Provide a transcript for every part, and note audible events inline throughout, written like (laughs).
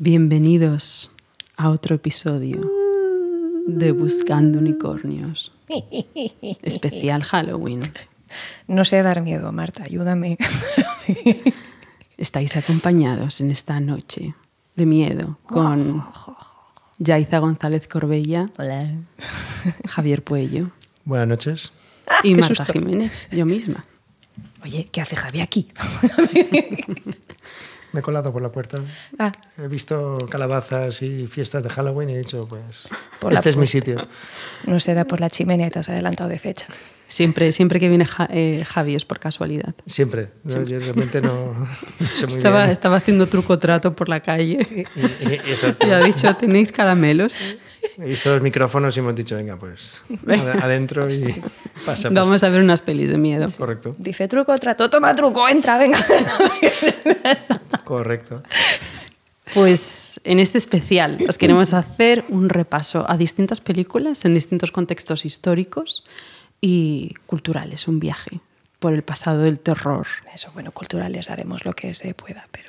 Bienvenidos a otro episodio de Buscando Unicornios. Especial Halloween. No sé dar miedo, Marta, ayúdame. Estáis acompañados en esta noche de miedo con Yaiza González Corbella, Hola. Javier Puello Buenas noches. y Marta susto. Jiménez, yo misma. Oye, ¿qué hace Javi aquí? (laughs) Me he colado por la puerta. Ah, He visto calabazas y fiestas de Halloween y he dicho, pues, Por este es mi sitio. no será por la chimenea, te has adelantado de fecha. Siempre, siempre que viene Ja- eh, Javi es por casualidad. Siempre. ¿no? Yo realmente no, no sé muy Estaba, bien. estaba haciendo truco trato por la calle Y, y- y eso, y ha dicho, ¿tenéis caramelos? he visto los micrófonos y hemos dicho, venga, pues, ad- adentro y pasa, pasa. Vamos a ver unas pelis de miedo. Correcto, Dice truco, trato, toma truco, entra, venga. (laughs) correcto. Pues en este especial os queremos hacer un repaso a distintas películas en distintos contextos históricos y culturales, un viaje por el pasado del terror. Eso, bueno, culturales haremos lo que se pueda, pero...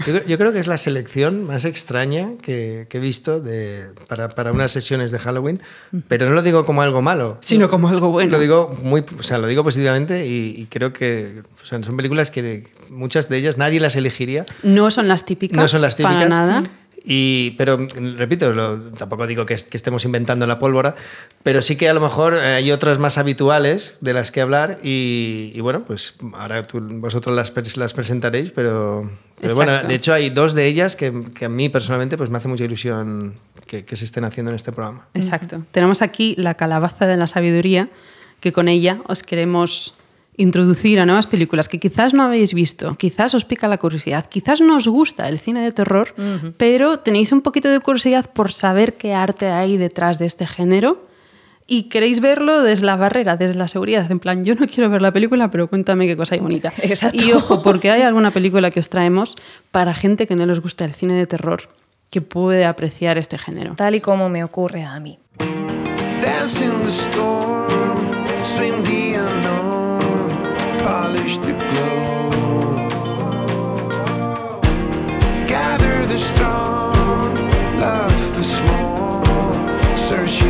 Yo, creo- yo creo que es la selección más extraña que, que he visto de, para, para unas sesiones de Halloween, pero no lo digo como algo malo. Sino como algo bueno. Lo digo muy, o sea, lo digo positivamente y, y creo que o sea, son películas que muchas de ellas nadie las elegiría. No son las típicas. No son las típicas. Para nada. Y, pero, repito, lo- tampoco digo que, es- que estemos inventando la pólvora, pero sí que a lo mejor eh, hay otras más habituales de las que hablar y, y bueno, pues ahora tú- vosotros las, las presentaréis, pero, pero bueno, de hecho hay dos de ellas que, que a mí personalmente pues me hace mucha ilusión que, que se estén haciendo en este programa. Exacto. Tenemos aquí la calabaza de la sabiduría, que con ella os queremos introducir a nuevas películas que quizás no habéis visto, quizás os pica la curiosidad, quizás no os gusta el cine de terror, pero tenéis un poquito de curiosidad por saber qué arte hay detrás de este género y queréis verlo desde la barrera, desde la seguridad, en plan, yo no quiero ver la película, pero cuéntame qué cosa hay bonita. (laughs) Exacto. Y ojo, porque hay alguna película que os traemos para gente que no les gusta el cine de terror, que puede apreciar este género. Tal y como me ocurre a mí. Glow. Gather the strong, love the small, search.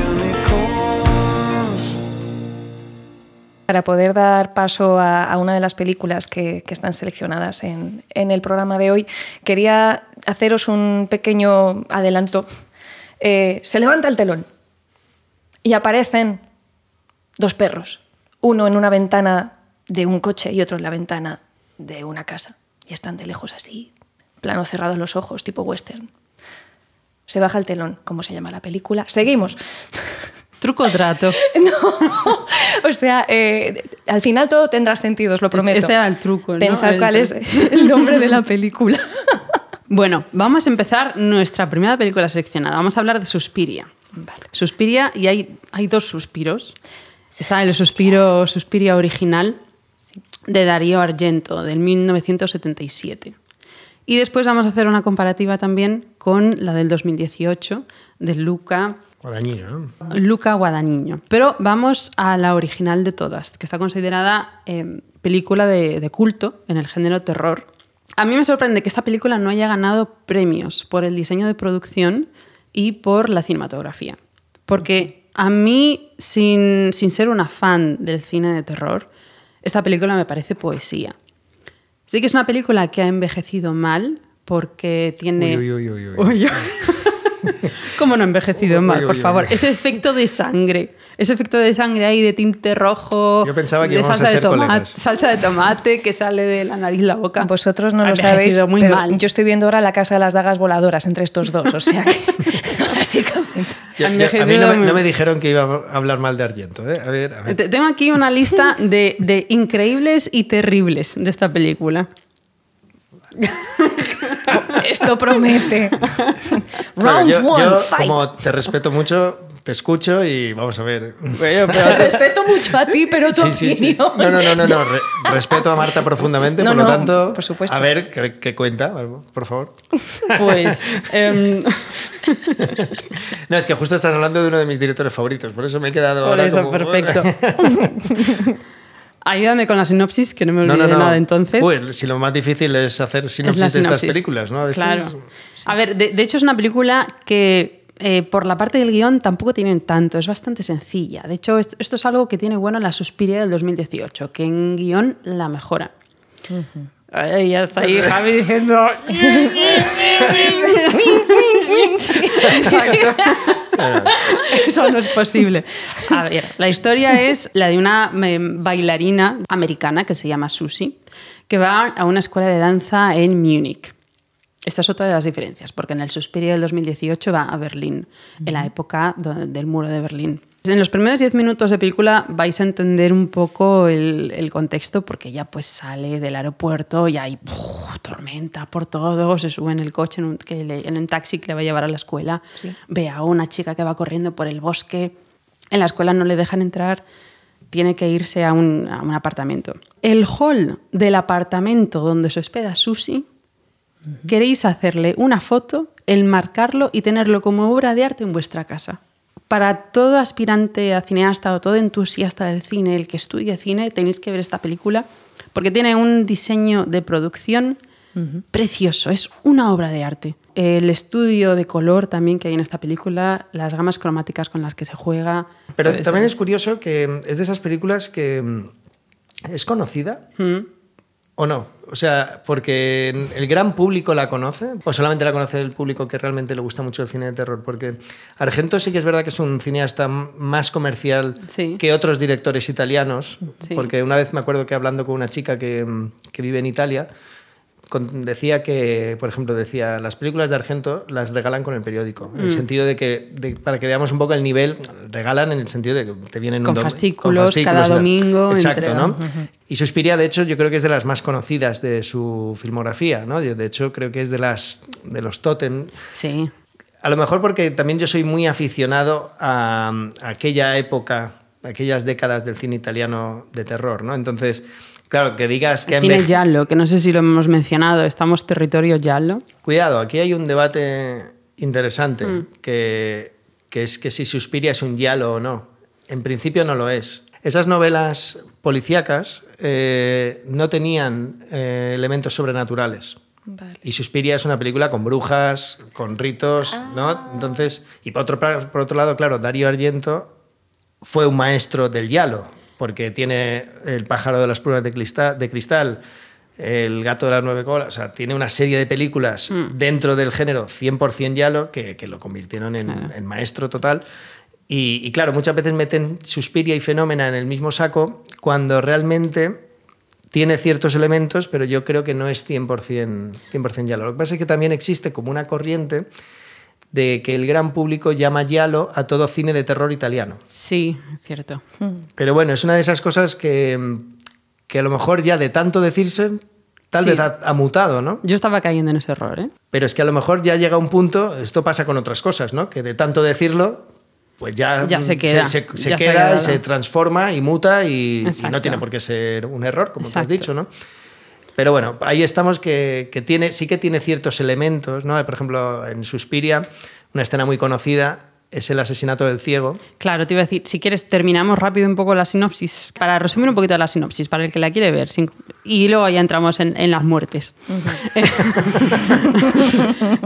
Para poder dar paso a, una de las películas que, están seleccionadas en, en el programa de hoy, quería haceros un pequeño adelanto. Eh, se levanta el telón y aparecen dos perros, uno en una ventana de un coche y otro en la ventana de una casa. Y están de lejos así, plano cerrado los ojos, tipo western. Se baja el telón, ¿cómo se llama la película? Seguimos. (laughs) Truco trato. (laughs) No, o sea, eh, al final todo tendrá sentido, os lo prometo. Este era el truco, ¿no? Pensad El cuál es (laughs) el nombre de la película. Bueno, vamos a empezar nuestra primera película seleccionada. Vamos a hablar de Suspiria. Suspiria, y hay, hay dos suspiros. Está el suspiro Suspiria original de Darío Argento, del 1977. Y después vamos a hacer una comparativa también con la del 2018, de Luca Guadañino, ¿no? Luca Guadagnino. Pero vamos a la original de todas, que está considerada eh, película de, de culto en el género terror. A mí me sorprende que esta película no haya ganado premios por el diseño de producción y por la cinematografía. Porque a mí, sin, sin ser una fan del cine de terror, esta película me parece poesía. Sí que es una película que ha envejecido mal porque tiene... Uy, uy, uy, uy, uy. (laughs) ¿Cómo no ha envecido Uy, mal, por favor? Ese efecto de sangre, ese efecto de sangre ahí de tinte rojo, Yo pensaba que de a salsa, de tomate, salsa de tomate que sale de la nariz la boca. Vosotros no Ha lo sabéis, envejecido muy pero mal. yo estoy viendo ahora la casa de las dagas voladoras entre estos dos, o sea que (laughs) (laughs) básicamente. Ya- Han ya- a mí no me, envejecido no me dijeron que iba a hablar mal de Argento. ¿eh? A ver, a ver. Te- Tengo aquí una lista de, de increíbles y terribles de esta película. Esto promete. (laughs) Round yo, one, yo, fight. como te respeto mucho, te escucho y vamos a ver. Bueno, (laughs) Te respeto mucho a ti, pero tu Sí, sí, sí. opinión. No, no, no, no, no. re- respeto a Marta profundamente, No, por lo no, tanto, por supuesto. a ver qué, qué cuenta, por favor. Pues (laughs) em, No, es que justo estás hablando de uno de mis directores favoritos, por eso me he quedado por ahora eso, como- perfecto. Ayúdame con la sinopsis, que no me olvide de nada entonces. Uy, si lo más difícil es hacer sinopsis, Es de estas películas, ¿no? A veces- Claro. A ver, de, de hecho es una película que eh, por la parte del guion tampoco tienen tanto, es bastante sencilla. De hecho, esto, esto es algo que tiene bueno la Suspiria del 2018, que en guion la mejora. Ay, ya está ahí Javi diciendo... Eso no es posible. A ver, la historia es la de una eh, bailarina americana que se llama Susie, que va a una escuela de danza en Múnich. Esta es otra de las diferencias, porque en el Suspiria del 2018 va a Berlín, en la época del muro de Berlín. En los primeros 10 minutos de película vais a entender un poco el, el contexto, porque ella pues sale del aeropuerto y hay tormenta por todo, se sube en el coche, en un, que le- en un taxi que le va a llevar a la escuela, ve a una chica que va corriendo por el bosque, en la escuela no le dejan entrar, tiene que irse a un, a un apartamento. El hall del apartamento donde se hospeda Susie queréis hacerle una foto, enmarcarlo y tenerlo como obra de arte en vuestra casa. Para todo aspirante a cineasta o todo entusiasta del cine, el que estudie cine, tenéis que ver esta película porque tiene un diseño de producción precioso, es una obra de arte. El estudio de color también que hay en esta película, las gamas cromáticas con las que se juega. Pero también ser- es curioso que es de esas películas que mm, es conocida Mm. O no. O sea, porque el gran público la conoce o solamente la conoce el público que realmente le gusta mucho el cine de terror. Porque Argento sí que es verdad que es un cineasta más comercial Sí. que otros directores italianos. Sí. Porque una vez me acuerdo que hablando con una chica que, que vive en Italia, con- decía que, por ejemplo, decía, las películas de Argento las regalan con el periódico, Mm. en el sentido de que, de- para que veamos un poco el nivel, regalan en el sentido de que te vienen un Con dom- fascículos, cada y tal. domingo Exacto, entrega. ¿no? Y Suspiria, de hecho, yo creo que es de las más conocidas de su filmografía, ¿no? Yo, De hecho, creo que es de, las, de los Totem. Sí. A lo mejor porque también yo soy muy aficionado a, a aquella época, a aquellas décadas del cine italiano de terror, ¿no? Entonces, claro, que digas que... El cine enveje- Giallo, que no sé si lo hemos mencionado, estamos territorio Giallo. Cuidado, aquí hay un debate interesante, Mm. que, que es que si Suspiria es un giallo o no. En principio no lo es. Esas novelas policíacas eh, no tenían eh, elementos sobrenaturales. Vale. Y Suspiria es una película con brujas, con ritos, ¿no? Entonces, y por otro, por otro lado, claro, Dario Argento fue un maestro del giallo, porque tiene el pájaro de las pruebas de cristal, de cristal el gato de las nueve colas, o sea, tiene una serie de películas dentro del género 100% giallo que, que lo convirtieron en, Claro. en maestro total. Y, y claro, muchas veces meten Suspiria y Fenómena en el mismo saco cuando realmente tiene ciertos elementos, pero yo creo que no es 100%, 100 giallo. Lo que pasa es que también existe como una corriente de que el gran público llama giallo a todo cine de terror italiano. Sí, cierto. Pero bueno, es una de esas cosas que, que a lo mejor ya de tanto decirse, tal Sí. vez ha, ha mutado, ¿no? Yo estaba cayendo en ese error, ¿eh? Pero es que a lo mejor ya llega un punto, esto pasa con otras cosas, ¿no? Que de tanto decirlo, pues ya, Ya se queda, se, se ya se ha queda y se transforma y muta y, no tiene por qué ser un error, como tú has dicho, ¿no? Pero bueno, ahí estamos que, que tiene, sí que tiene ciertos elementos, ¿no? Por ejemplo, en Suspiria, una escena muy conocida es el asesinato del ciego. Claro, te iba a decir, si quieres, terminamos rápido un poco la sinopsis, para resumir un poquito la sinopsis, para el que la quiere ver, sin- y luego ya entramos en, en las muertes. (laughs)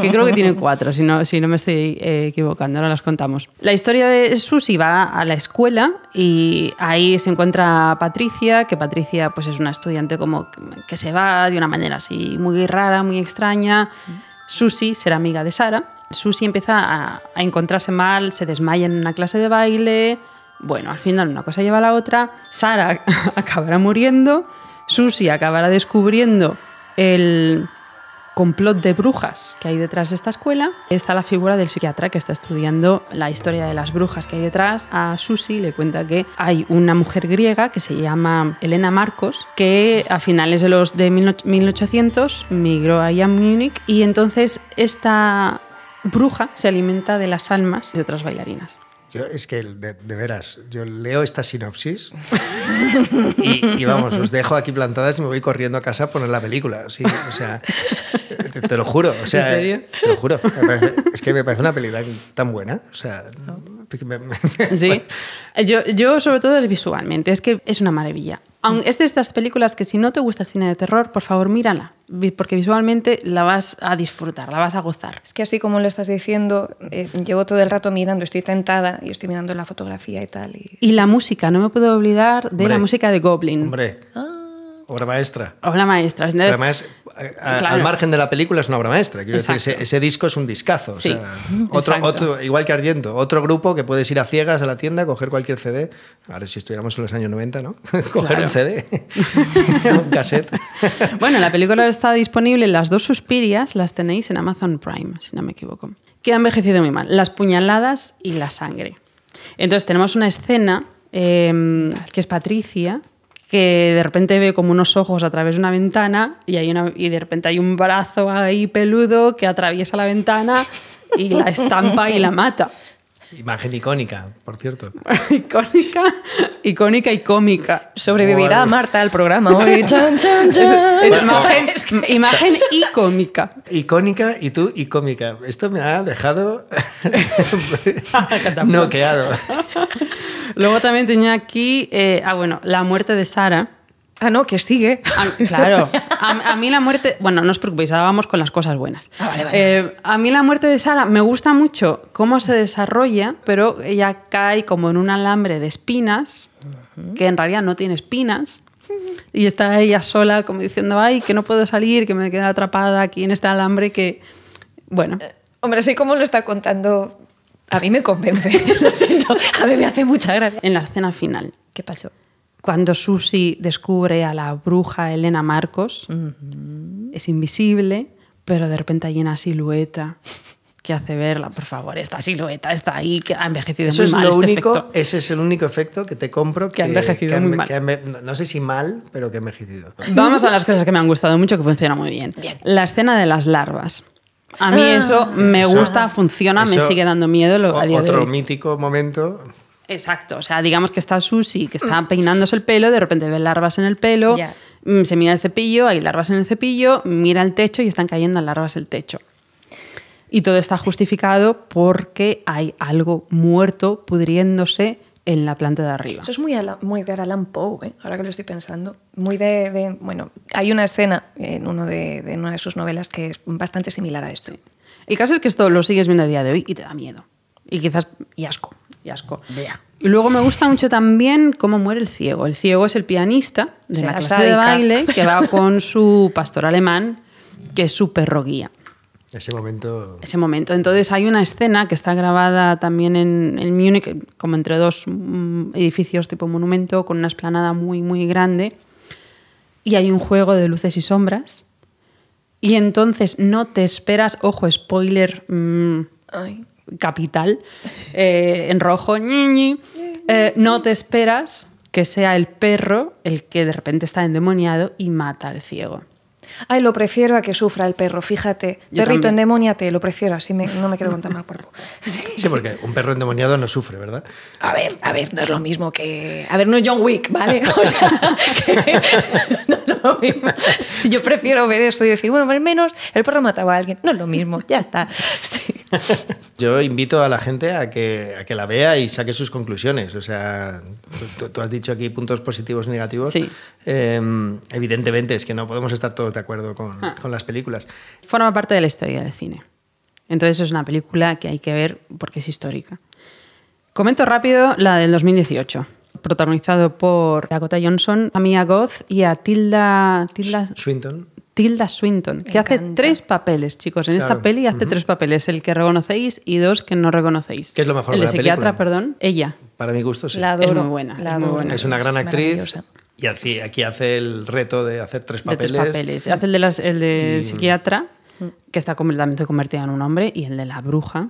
que creo que tiene cuatro, si no, si no me estoy eh, equivocando, ahora las contamos. La historia de Susi va a la escuela y ahí se encuentra Patricia, que Patricia pues, es una estudiante como que se va de una manera así muy rara, muy extraña. Susi será amiga de Sara. Susi empieza a, encontrarse mal, se desmaya en una clase de baile. Bueno, al final una cosa lleva a la otra. Sara (laughs) acabará muriendo. Susi acabará descubriendo el complot de brujas que hay detrás de esta escuela. Está la figura del psiquiatra que está estudiando la historia de las brujas que hay detrás. A Susi le cuenta que hay una mujer griega que se llama Elena Marcos, que a finales de los de 1800 migró ahí a Múnich y entonces esta bruja se alimenta de las almas de otras bailarinas. Yo, es que, de, de veras, yo leo esta sinopsis y, y vamos, os dejo aquí plantadas y me voy corriendo a casa a poner la película. Sí, o sea, te, te lo juro. O sea, ¿En serio? Te lo juro. Parece- es que me parece una película tan buena. O sea, me- Sí. (laughs) Yo, yo sobre todo es visualmente, es que es una maravilla. Aun- Es de estas películas que si no te gusta el cine de terror, por favor mírala, porque visualmente la vas a disfrutar, la vas a gozar. Es que así como lo estás diciendo, eh, llevo todo el rato mirando, estoy tentada y estoy mirando la fotografía y tal. Y... Y la música, no me puedo olvidar de la música de Goblin. Hombre, obra maestra. Obra maestra. Entonces, Además, a- a- Claro. al margen de la película es una obra maestra. Quiero decir, ese, ese disco es un discazo. o sea, (laughs) otro, exacto. otro, igual que Argento, otro grupo que puedes ir a ciegas a la tienda, coger cualquier CD. Ahora, si estuviéramos en los años 90, ¿no? (laughs) coger Claro. un CD, (laughs) un cassette. Bueno, la película está disponible, las dos suspirias las tenéis en Amazon Prime, si no me equivoco. Que ha envejecido muy mal, las puñaladas y la sangre. Entonces tenemos una escena eh, que es Patricia, que de repente ve como unos ojos a través de una ventana y, hay una, y de repente hay un brazo ahí peludo que atraviesa la ventana y la estampa y la mata. Imagen icónica, por cierto. (laughs) icónica, icónica y cómica. Sobrevivirá Bueno. Marta al programa hoy. Chan, (laughs) chan, chan. Es imagen, imagen y cómica. Icónica y tú icómica. Esto me ha dejado (laughs) noqueado. Luego también tenía aquí, eh, ah, bueno, la muerte de Sara. Ah, no, que sigue. A- claro, a, a mí la muerte, bueno, no os preocupéis, ahora vamos con las cosas buenas. Ah, vale, vale. Eh, a mí la muerte de Sara me gusta mucho cómo se desarrolla, pero ella cae como en un alambre de espinas, que en realidad no tiene espinas, y está ella sola como diciendo, ay, que no puedo salir, que me quedo atrapada aquí en este alambre que, bueno, Hombre, así como lo está contando, a mí me convence. (laughs) Lo siento, a mí me hace mucha gracia. en la escena final. ¿Qué pasó? Cuando Susi descubre a la bruja Elena Marcos, es invisible, pero de repente hay una silueta que hace verla. Por favor, esta silueta está ahí, que ha envejecido Eso muy es mal lo este único, efecto. ese es el único efecto que te compro Que ha envejecido ha muy mal. que ha enve- no sé si mal, pero que ha envejecido. Vamos a las cosas que me han gustado mucho, que funciona muy bien. Bien. La escena de las larvas. A mí Ah. eso me Eso- gusta, funciona, me Eso- sigue dando miedo lo- a día de Otro hoy. mítico momento. Exacto, o sea, digamos que está Susi, que está peinándose el pelo, de repente ve larvas en el pelo, mm, se mira el cepillo, hay larvas en el cepillo, mira el techo y están cayendo larvas el techo. Y todo está justificado porque hay algo muerto pudriéndose en la planta de arriba. Eso es muy, Ala- muy de Alan Poe, ¿eh? ahora que lo estoy pensando. Muy de, de- Bueno, hay una escena en uno de, de una de sus novelas que es bastante similar a esto. El caso es que esto lo sigues viendo a día de hoy y te da miedo. Y quizás, y asco, y asco. Y luego me gusta mucho también cómo muere el ciego. El ciego es el pianista de la clase de baile que va (laughs) con su pastor alemán, que es su perro guía. Ese momento. ese momento. Entonces hay una escena que está grabada también en, en Múnich, como entre dos mm, edificios tipo monumento, con una esplanada muy, muy grande. Y hay un juego de luces y sombras. Y entonces no te esperas, ojo, spoiler mm, Ay. Capital, eh, en rojo, eh, no te esperas que sea el perro el que de repente está endemoniado y mata al ciego. Ay, lo prefiero a que sufra el perro, fíjate. Yo Perrito, también. endemoniate, lo prefiero, así me- no me quedo con tan mal cuerpo. (laughs) Sí. Sí, porque un perro endemoniado no sufre, ¿verdad? A ver, a ver, no es lo mismo que. A ver, no es John Wick, ¿vale? (laughs) O sea, que (laughs) no es lo mismo. Yo prefiero ver eso y decir, bueno, al menos el perro mataba a alguien. No es lo mismo, ya está. Sí. Yo invito a la gente a que, a que la vea y saque sus conclusiones. O sea, tú, tú has dicho aquí puntos positivos y negativos. Sí. Eh, evidentemente es que no podemos estar todos de acuerdo con, Ah. con las películas. forma parte de la historia del cine. Entonces es una película que hay que ver porque es histórica. Comento rápido la del 2018, protagonizado por Dakota Johnson, a Mia Goth y a Tilda, Tilda, Swinton. Tilda Swinton, que hace encanta. tres papeles, chicos. En esta Claro. peli hace tres papeles, el que reconocéis y dos que no reconocéis. ¿Qué es lo mejor El de la psiquiatra, película? perdón, ella. Para mi gusto, sí. La adoro. muy buena, la es muy adoro. buena. es una gran actriz maravillosa. Y aquí, aquí hace el reto de hacer tres De papeles. tres papeles. Hace el de, las- el de psiquiatra, que está completamente convertida en un hombre, y el de la bruja,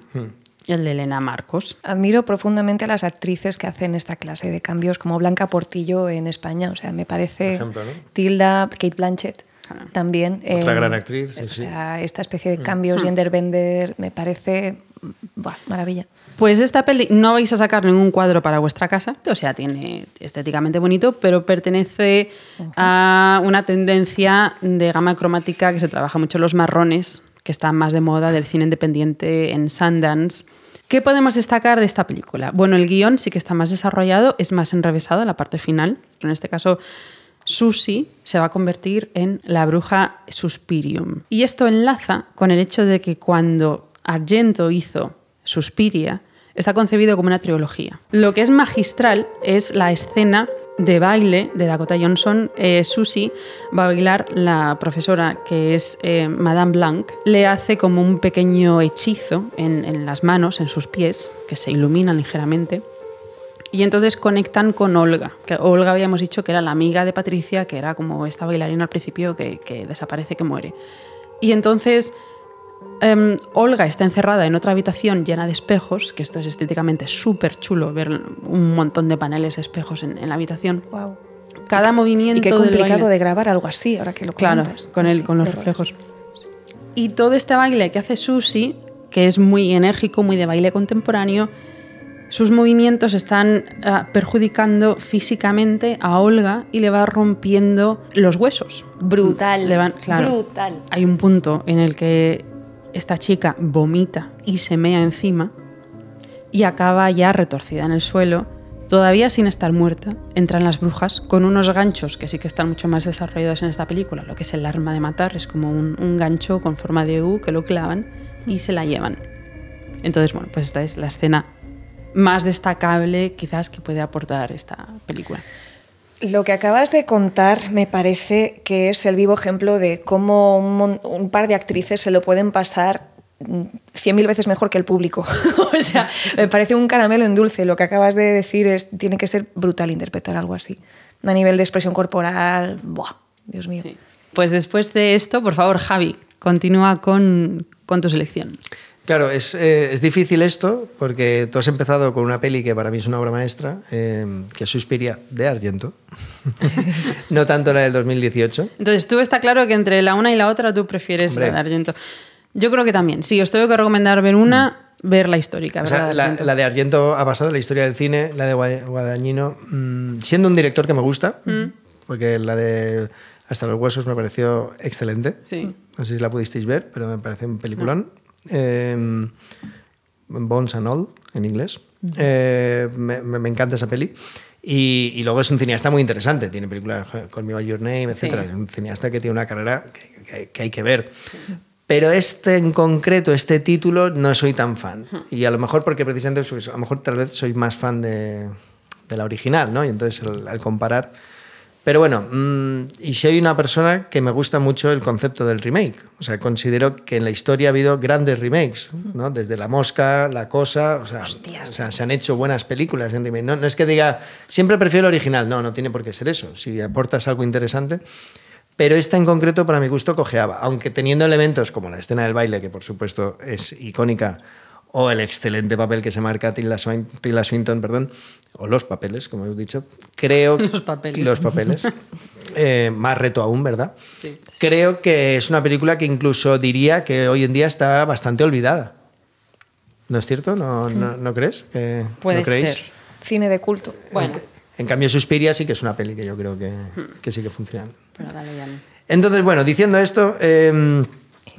y el de Elena Marcos. Admiro profundamente a las actrices que hacen esta clase de cambios, como Blanca Portillo en España. O sea, me parece. Por ejemplo, ¿no? Tilda, Kate Blanchett. También. Otra eh, gran actriz, sí, o sí. sea, esta especie de cambios genderbender me parece. Buah, maravilla. Pues esta peli no vais a sacar ningún cuadro para vuestra casa, o sea, tiene estéticamente bonito, pero pertenece a una tendencia de gama cromática que se trabaja mucho los marrones, que está más de moda del cine independiente en Sundance. ¿Qué podemos destacar de esta película? Bueno, el guion sí que está más desarrollado, es más enrevesado en la parte final. En este caso, Susie se va a convertir en la bruja Suspirium. Y esto enlaza con el hecho de que cuando Argento hizo Suspiria, está concebido como una trilogía. Lo que es magistral es la escena de baile de Dakota Johnson. Eh, Susie va a bailar la profesora que es eh, Madame Blanc. Le hace como un pequeño hechizo en, las manos, en sus pies, que se iluminan ligeramente. Y entonces conectan con Olga, que Olga habíamos dicho que era la amiga de Patricia, que era como esta bailarina al principio que desaparece, que muere. Y entonces em, Olga está encerrada en otra habitación llena de espejos, que esto es estéticamente súper chulo, ver un montón de paneles de espejos en, en la habitación. Wow. Cada movimiento Y qué complicado baile- de grabar algo así, ahora que lo Claro, comentas. con, el, con los reflejos. Y todo este baile que hace Susi, que es muy enérgico, muy de baile contemporáneo, sus movimientos están ah, perjudicando físicamente a Olga y le va rompiendo los huesos. Brutal, Le van- claro. brutal. Hay un punto en el que esta chica vomita y se mea encima y acaba ya retorcida en el suelo, todavía sin estar muerta. Entran las brujas con unos ganchos que sí que están mucho más desarrollados en esta película. Lo que es el arma de matar es como un, un gancho con forma de U que lo clavan y se la llevan. Entonces, bueno, pues esta es la escena más destacable quizás que puede aportar esta película. Lo que acabas de contar me parece que es el vivo ejemplo de cómo un, un par de actrices se lo pueden pasar mm, cien mil veces mejor que el público. (laughs) o sea, me parece un caramelo en dulce. Lo que acabas de decir es tiene que ser brutal interpretar algo así. A nivel de expresión corporal, ¡buah! Dios mío. Pues después de esto, por favor, Javi, continúa con, con tu selección. Claro, es, eh, es difícil esto porque tú has empezado con una peli que para mí es una obra maestra, eh, que es Suspiria de Argento, (laughs) no tanto la del 2018. Entonces, tú está claro que entre la una y la otra tú prefieres Hombre. la de Argento. Yo creo que también. Si os tengo que recomendar ver una, ver la histórica. O sea, de la, de Argento ha pasado la historia del cine, la de Gua- Guadagnino, mm, siendo un director que me gusta, porque la de Hasta los huesos me pareció excelente. Sí. No sé si la pudisteis ver, pero me parece un peliculón. Eh, Bones and All, en inglés. Eh, me, encanta esa peli. Y, y luego es un cineasta muy interesante. Tiene películas con Me By Your Name, etc. Sí. Es un cineasta que tiene una carrera que, que- que hay que ver. Pero este en concreto, este título, no soy tan fan. Y a lo mejor porque precisamente, pues, a lo mejor tal vez soy más fan de, de la original, ¿no? Y entonces al, al comparar... Pero bueno, mm, y soy una persona que me gusta mucho el concepto del remake. O sea, considero que en la historia ha habido grandes remakes, ¿no? Desde La Mosca, La Cosa, o sea, o sea, se han hecho buenas películas en remake. No, no es que diga, siempre prefiero el original, no, no tiene por qué ser eso. Si aportas algo interesante. Pero esta en concreto, para mi gusto, cojeaba. Aunque teniendo elementos como la escena del baile, que por supuesto es icónica, o el excelente papel que se marca Tilda, Swin- Tilda Swinton, perdón, o los papeles, como hemos dicho, creo... (laughs) Los papeles. Los papeles. (laughs) Eh, más reto aún, ¿verdad? Sí. Creo que es una película que incluso diría que hoy en día está bastante olvidada. ¿No es cierto? ¿No, no, ¿no crees? Que- Puede ¿no creéis? ser. Cine de culto. Bueno, En cambio, Suspiria sí que es una peli que yo creo que, que sigue funcionando. pero dale, ya no. Entonces, bueno, diciendo esto, eh,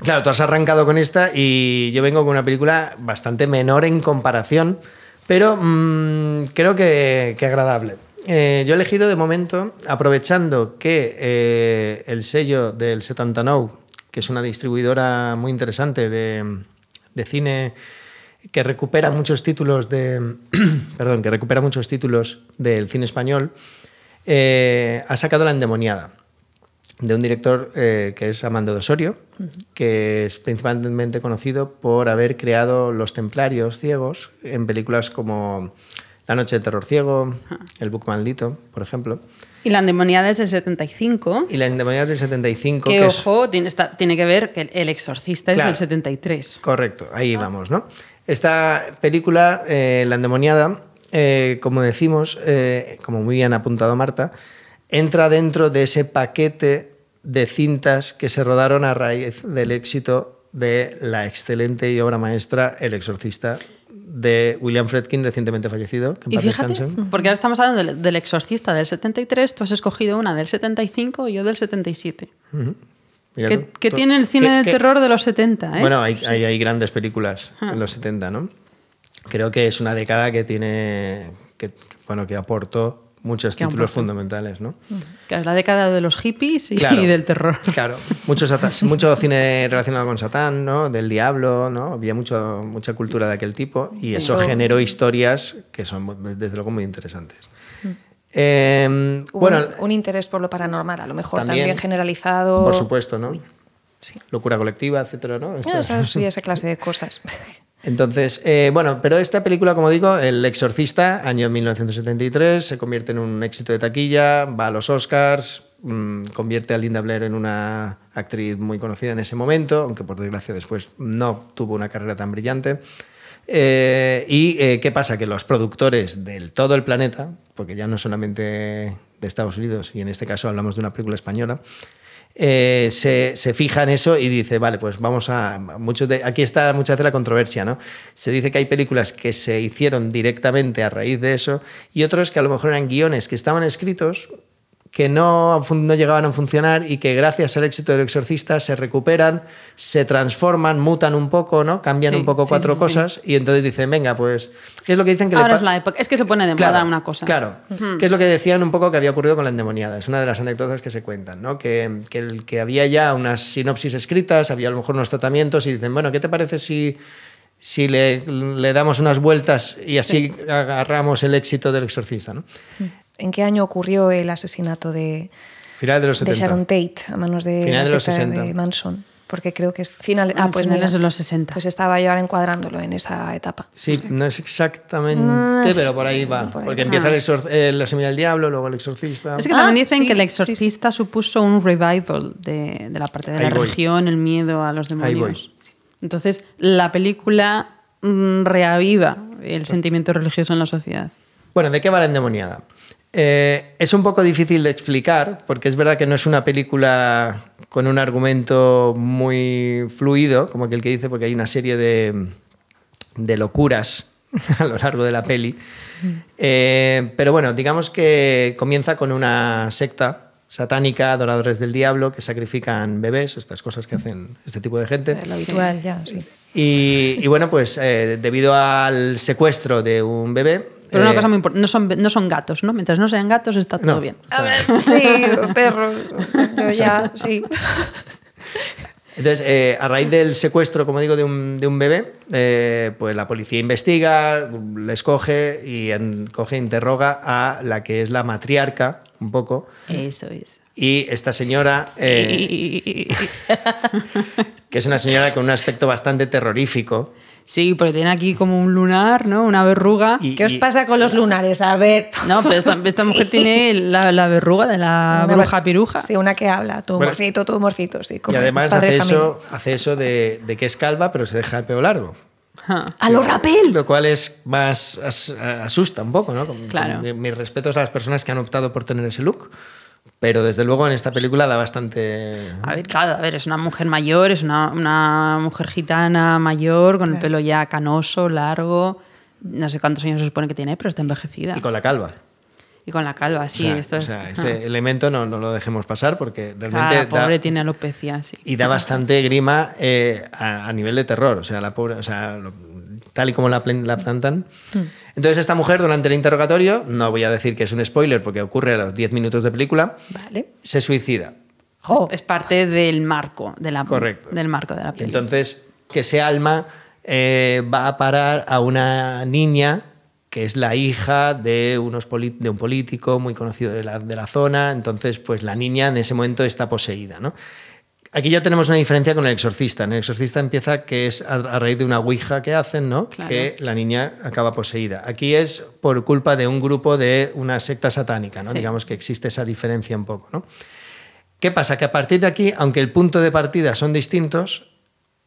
claro, tú has arrancado con esta y yo vengo con una película bastante menor en comparación, pero mm, creo que, agradable. Eh, yo he elegido de momento, aprovechando que eh, el sello del 79, que es una distribuidora muy interesante de, de cine que recupera muchos títulos de (clears throat) perdón que recupera muchos títulos del cine español eh, ha sacado la endemoniada de un director eh, que es Amando de Osorio, que es principalmente conocido por haber creado Los Templarios Ciegos en películas como La Noche del Terror Ciego, El Buc Maldito, por ejemplo. Y la endemoniada es del 75. Y La Endemoniada del 75, Que, que es ojo, tiene, está- tiene que ver que El Exorcista Claro. es del 73. Correcto, ahí vamos, ¿no? Esta película, eh, La endemoniada, eh, como decimos, como muy bien ha apuntado Marta, entra dentro de ese paquete de cintas que se rodaron a raíz del éxito de la excelente y obra maestra El exorcista de William Friedkin, recientemente fallecido. Que en Y paz fíjate, descanse. porque ahora estamos hablando del, del Exorcista del 73, tú has escogido una del 75 y yo del 77. Ujú. Mira Que, tú. que Tú- tiene el cine que- de que- terror de los 70, ¿eh? Bueno, hay, hay, hay grandes películas Ah. en los 70, ¿no? Creo que es una década que tiene, que, bueno, que aportó muchos Que títulos fundamentales, ¿no? Es la década de los hippies y, Claro. y (laughs) del terror. Claro, mucho, sata- (laughs) mucho cine relacionado con Satán, ¿no? Del diablo, ¿no? Había mucho, mucha cultura de aquel tipo y eso generó historias que son, desde luego, muy interesantes. Eh, Hubo bueno, un, un interés por lo paranormal, a lo mejor También, también, generalizado. por supuesto, ¿no? Sí. Locura colectiva, etcétera, ¿no? Esto- Ah, esa- sí, esa (laughs) clase de cosas. Entonces, eh, bueno, pero esta película, como digo, El Exorcista, año 1973, se convierte en un éxito de taquilla, va a los Oscars, mm, convierte a Linda Blair en una actriz muy conocida en ese momento, aunque por desgracia después no tuvo una carrera tan brillante. Eh, ¿Y eh, qué pasa? Que los productores del todo el planeta, porque ya no solamente de Estados Unidos, y en este caso hablamos de una película española, eh, se, se fija en eso y dice, vale, pues vamos a... Aquí está muchas veces la controversia, ¿no? Se dice que hay películas que se hicieron directamente a raíz de eso y otros que a lo mejor eran guiones que estaban escritos que no, no llegaban a funcionar y que gracias al éxito del exorcista se recuperan, se transforman, mutan un poco, ¿no? Cambian Sí, un poco sí, cuatro sí, cosas y entonces dicen, venga, pues, ¿qué es lo que dicen que Ahora es la época. Es que se pone de moda una cosa. Claro, que es lo que decían un poco que había ocurrido con la endemoniada. Es una de las anécdotas que se cuentan, ¿no? Que, que, el- que había ya unas sinopsis escritas, había a lo mejor unos tratamientos y dicen, bueno, ¿qué te parece si, si le, le damos unas vueltas y así agarramos el éxito del exorcista, ¿no? ¿En qué año ocurrió el asesinato de, Final de los de 70. Sharon Tate a manos de, Final la de los secta 60. de Manson? Porque creo que es final, Ah, ah, pues finales mira, de los 60. Pues estaba yo ahora encuadrándolo en esa etapa. Sí, no es exactamente, Ah, pero por ahí va. por ahí porque va. empieza el exor- eh, la semilla del diablo, luego el exorcista. Es que Ah, también dicen sí, que el sí, exorcista supuso un revival de, de la parte de Ahí la voy. religión, el miedo a los Ahí demonios. voy. Entonces, la película mm, reaviva el sentimiento religioso en la sociedad. Bueno, ¿de qué va la endemoniada? Eh, es un poco difícil de explicar, porque es verdad que no es una película con un argumento muy fluido, como aquel que dice, porque hay una serie de, de locuras (laughs) a lo largo de la peli. Eh, pero bueno, digamos que comienza con una secta satánica, adoradores del diablo, que sacrifican bebés, estas cosas que hacen este tipo de gente. Lo habitual ya, sí. Y, y bueno, pues eh, debido al secuestro de un bebé... Pero una eh, cosa muy importante, no son, no son gatos, ¿no? Mientras no sean gatos está todo No. bien. A ver, (laughs) sí, perros. Yo ya, sí. Entonces, eh, a raíz del secuestro, como digo, de un, de un bebé, eh, pues la policía investiga, les coge y en- coge e interroga a la que es la matriarca, un poco, Eso es. y esta señora, eh, Y- (laughs) que es una señora con un aspecto bastante terrorífico. Sí, porque tiene aquí como un lunar, ¿no? Una verruga. Y- ¿Qué os pasa con los lunares? A ver. No, pero esta, esta mujer (laughs) tiene la, la verruga de la Una bruja ver- piruja. Sí, una que habla. Tu Bueno, humorcito, tu humorcito. Sí, Y como además padre hace eso, hace eso de, de que es calva, pero se deja el pelo largo. Ja. ¡A lo rapel! Lo cual es más as- asusta un poco, ¿no? Con- Claro. con- mis respetos a las personas que han optado por tener ese look, pero desde luego en esta película da bastante... A ver, claro, a ver, es una mujer mayor, es una, una mujer gitana mayor, con el pelo ya canoso, largo. No sé cuántos años se supone que tiene, pero está envejecida. Y con la calva. Y con la calva, sí. o sea, esto o es- sea, ah. (laughs) ese elemento no, no lo dejemos pasar porque realmente Ah, pobre da, tiene alopecia, sí. y da bastante grima eh, a, a nivel de terror. O sea, la pobre, o sea, lo- tal y como la, plen- la plantan. Hmm. Entonces esta mujer durante el interrogatorio, no voy a decir que es un spoiler porque ocurre a los 10 minutos de película, Vale. se suicida. Es parte del marco de la, Correcto. Del marco de la peli. entonces, que ese alma eh, va a parar a una niña que es la hija de, unos de un político muy conocido de la, de la zona. Entonces, pues la niña en ese momento está poseída. ¿no? Aquí ya tenemos una diferencia con el exorcista. En el exorcista empieza que es a, a raíz de una ouija que hacen, ¿no? Claro. Que la niña acaba poseída. Aquí es por culpa de un grupo de una secta satánica, ¿no? Sí. Digamos que existe esa diferencia un poco, ¿no? ¿Qué pasa? Que a partir de aquí, aunque el punto de partida son distintos,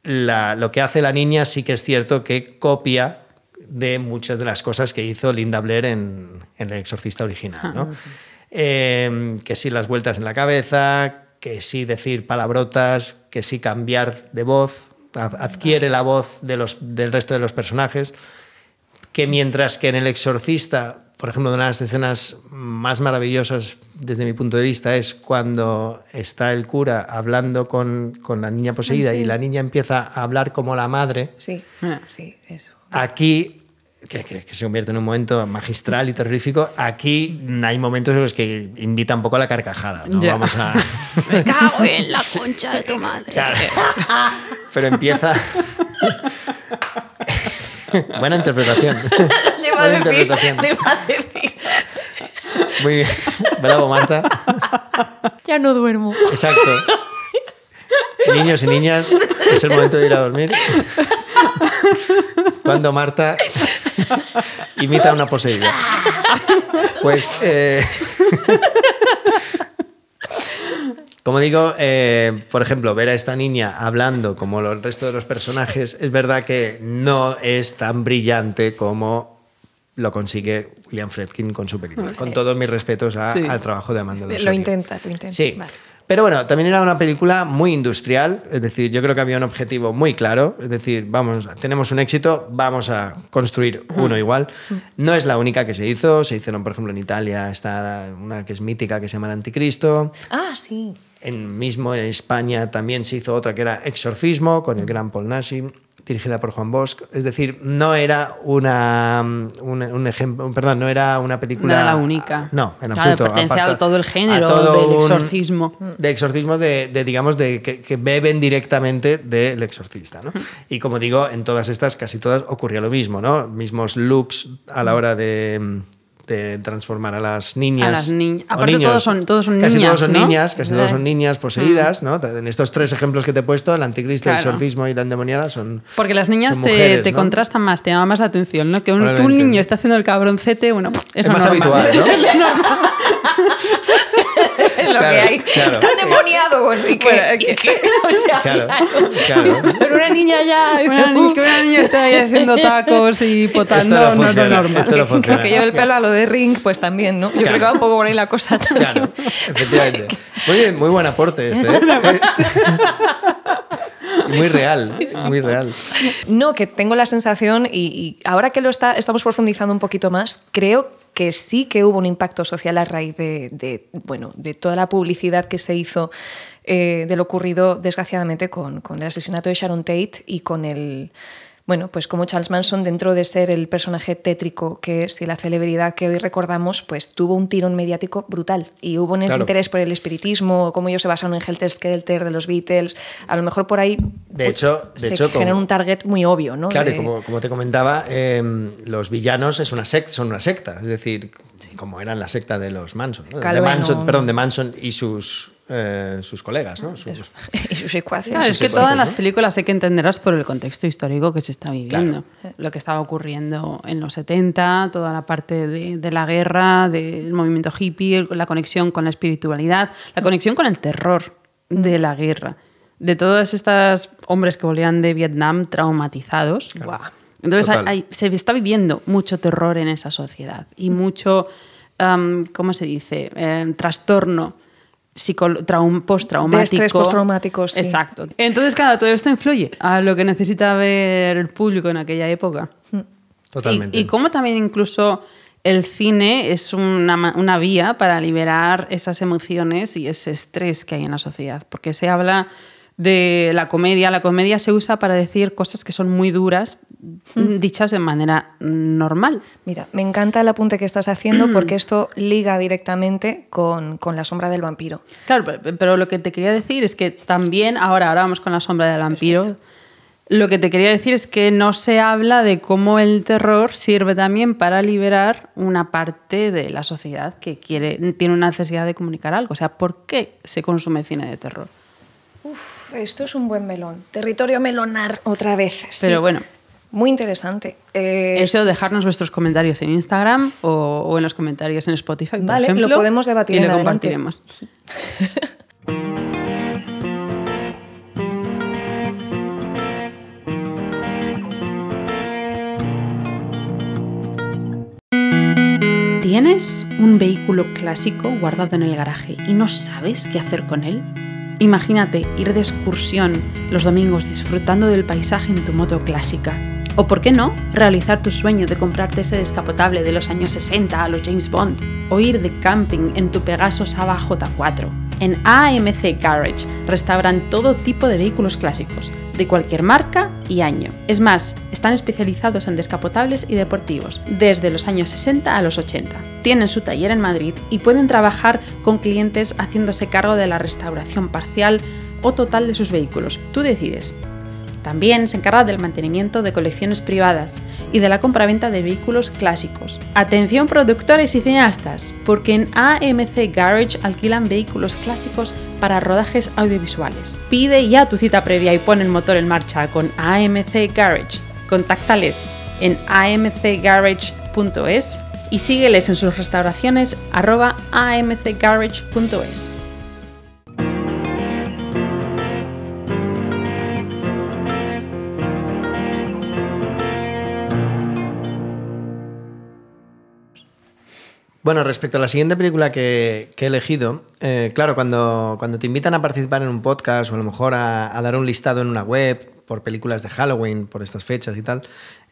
la- lo que hace la niña sí que es cierto que copia de muchas de las cosas que hizo Linda Blair en, en El Exorcista original. ¿no? Eh, que sí las vueltas en la cabeza, que sí decir palabrotas, que sí cambiar de voz, adquiere la voz de los, del resto de los personajes que mientras que en El Exorcista, por ejemplo, una de las escenas más maravillosas desde mi punto de vista es cuando está el cura hablando con, con la niña poseída y la niña empieza a hablar como la madre, Sí, Ah. sí, eso. aquí que, que- que se convierte en un momento magistral y terrorífico, aquí hay momentos en los que invita un poco a la carcajada. No vamos a. (laughs) Me cago en la concha de tu madre. Claro. Pero empieza. (laughs) Buena interpretación. (laughs) Le iba a Buena decir, interpretación. le iba a decir. Muy bien. Bravo, Marta. Ya no duermo. Exacto. Niños y niñas, es el momento de ir a dormir. Cuando Marta (laughs) imita a una poseída. Pues, eh, (laughs) como digo, eh, por ejemplo, ver a esta niña hablando como el resto de los personajes, es verdad que no es tan brillante como lo consigue William Friedkin con su película. Con todos mis respetos a- Sí. al trabajo de Amanda Lo Dossoli. intenta, lo intenta. Sí. Vale. Pero bueno, también era una película muy industrial, es decir, yo creo que había un objetivo muy claro, es decir, vamos, tenemos un éxito, vamos a construir uno igual. No es la única que se hizo, se hicieron, por ejemplo, en Italia está una que es mítica que se llama El Anticristo. Ah, sí. En mismo en España también se hizo otra que era Exorcismo con el gran Paul Nashi, dirigida por Juan Bosch. Es decir, no era una un, un ejemplo, perdón, no era una película No era la única. No, en Claro, absoluto. Aparta- a todo el género todo del un- exorcismo. de exorcismo de, de, digamos de que, que beben directamente del exorcista, ¿no? Y como digo, en todas estas casi todas ocurría lo mismo, ¿no? Mismos looks a la hora de de transformar a las niñas. A las niñas. Aparte, niños. todos son- todos son casi niñas, todos son ¿no? niñas, casi todos son niñas poseídas, ¿no? En estos tres ejemplos que te he puesto, el anticristo, el exorcismo y la endemoniada son. Porque las niñas te, mujeres, te ¿no? contrastan más, te llama más la atención, ¿no? Que un, que un Probablemente. niño esté haciendo el cabroncete, bueno, es, Es lo más normal. habitual, ¿no? (laughs) Es lo Claro, que hay. claro. Está endemoniado, bueno, ¿y qué? Bueno, es ¿Y que- qué? (laughs) O sea, Claro, (laughs) claro. Pero una niña ya. Una ni- que una niña esté ahí haciendo tacos y Esto potando no no, es lo normal. esto no funciona. Que lleve el pelo a lo de Ring, pues también, ¿no? Yo creo Claro. que va un poco por ahí la cosa también. Claro, efectivamente. Muy bien, muy buen aporte este, ¿eh? (laughs) Muy real, (laughs) muy real. No, que tengo la sensación, y, y ahora que lo está, estamos profundizando un poquito más, creo que sí que hubo un impacto social a raíz de, de, bueno, de toda la publicidad que se hizo eh, de lo ocurrido, desgraciadamente, con, con el asesinato de Sharon Tate y con el. Bueno, pues como Charles Manson, dentro de ser el personaje tétrico que es y la celebridad que hoy recordamos, pues tuvo un tirón mediático brutal. Y hubo un Claro. interés por el espiritismo, cómo ellos se basaron en Helter Skelter de los Beatles. A lo mejor por ahí De hecho- de se hecho, genera como- un target muy obvio, ¿no? Claro, y como, como te comentaba, eh, los villanos es una secta, son una secta, es decir, como eran la secta de los Manson, ¿no? de. Manson, perdón, de Manson y sus, eh, sus colegas, ¿no? Sus- (laughs) y sus secuaces. Claro, es que todas las películas hay que entenderlas por el contexto histórico que se está viviendo. Lo que estaba ocurriendo en los 70, toda la parte de, de la guerra, del movimiento hippie, la conexión con la espiritualidad, la conexión con el terror de la guerra. De todos estos hombres que volvían de Vietnam traumatizados. Guau. Entonces Total. hay- se está viviendo mucho terror en esa sociedad y mucho, am, ¿cómo se dice? Em, trastorno postraumático. Postraumático, sí. Exacto. Entonces, claro, todo esto influye a lo que necesita ver el público en aquella época. Totalmente. Y, y cómo también incluso el cine es una, una vía para liberar esas emociones y ese estrés que hay en la sociedad. Porque se habla de la comedia. La comedia se usa para decir cosas que son muy duras, dichas de manera normal. Mira, me encanta el apunte que estás haciendo (clears throat) porque esto liga directamente con, con la sombra del vampiro. Claro, pe- pero lo que te quería decir es que también, ahora, ahora vamos con la sombra del vampiro, lo que te quería decir es que no se habla de cómo el terror sirve también para liberar una parte de la sociedad que quiere, tiene una necesidad de comunicar algo. O sea, ¿por qué se consume cine de terror? Uf, esto es un buen melón. Territorio melonar otra vez. sí. Pero bueno. Muy interesante. Eh, Eso, dejarnos vuestros comentarios en Instagram o, o en los comentarios en Spotify, por Vale, lo podemos debatir y en lo adelante. compartiremos. (laughs) ¿Tienes un vehículo clásico guardado en el garaje y no sabes qué hacer con él? Imagínate ir de excursión los domingos disfrutando del paisaje en tu moto clásica. O por qué no, realizar tu sueño de comprarte ese descapotable de los años 60 a los James Bond. O ir de camping en tu Pegaso Saba J4. En AMC Garage restauran todo tipo de vehículos clásicos, de cualquier marca y año. Es más, están especializados en descapotables y deportivos, desde los años 60 a los 80. Tienen su taller en Madrid y pueden trabajar con clientes haciéndose cargo de la restauración parcial o total de sus vehículos. Tú decides. También se encarga del mantenimiento de colecciones privadas y de la compraventa de vehículos clásicos. Atención productores y cineastas, porque en AMC Garage alquilan vehículos clásicos para rodajes audiovisuales. Pide ya tu cita previa y pon el motor en marcha con AMC Garage. Contáctales en amcgarage.es y sígueles en sus restauraciones arroba amcgarage.es. Bueno, respecto a la siguiente película que, que he elegido, eh, claro, cuando, cuando te invitan a participar en un podcast o a lo mejor a, a dar un listado en una web por películas de Halloween, por estas fechas y tal,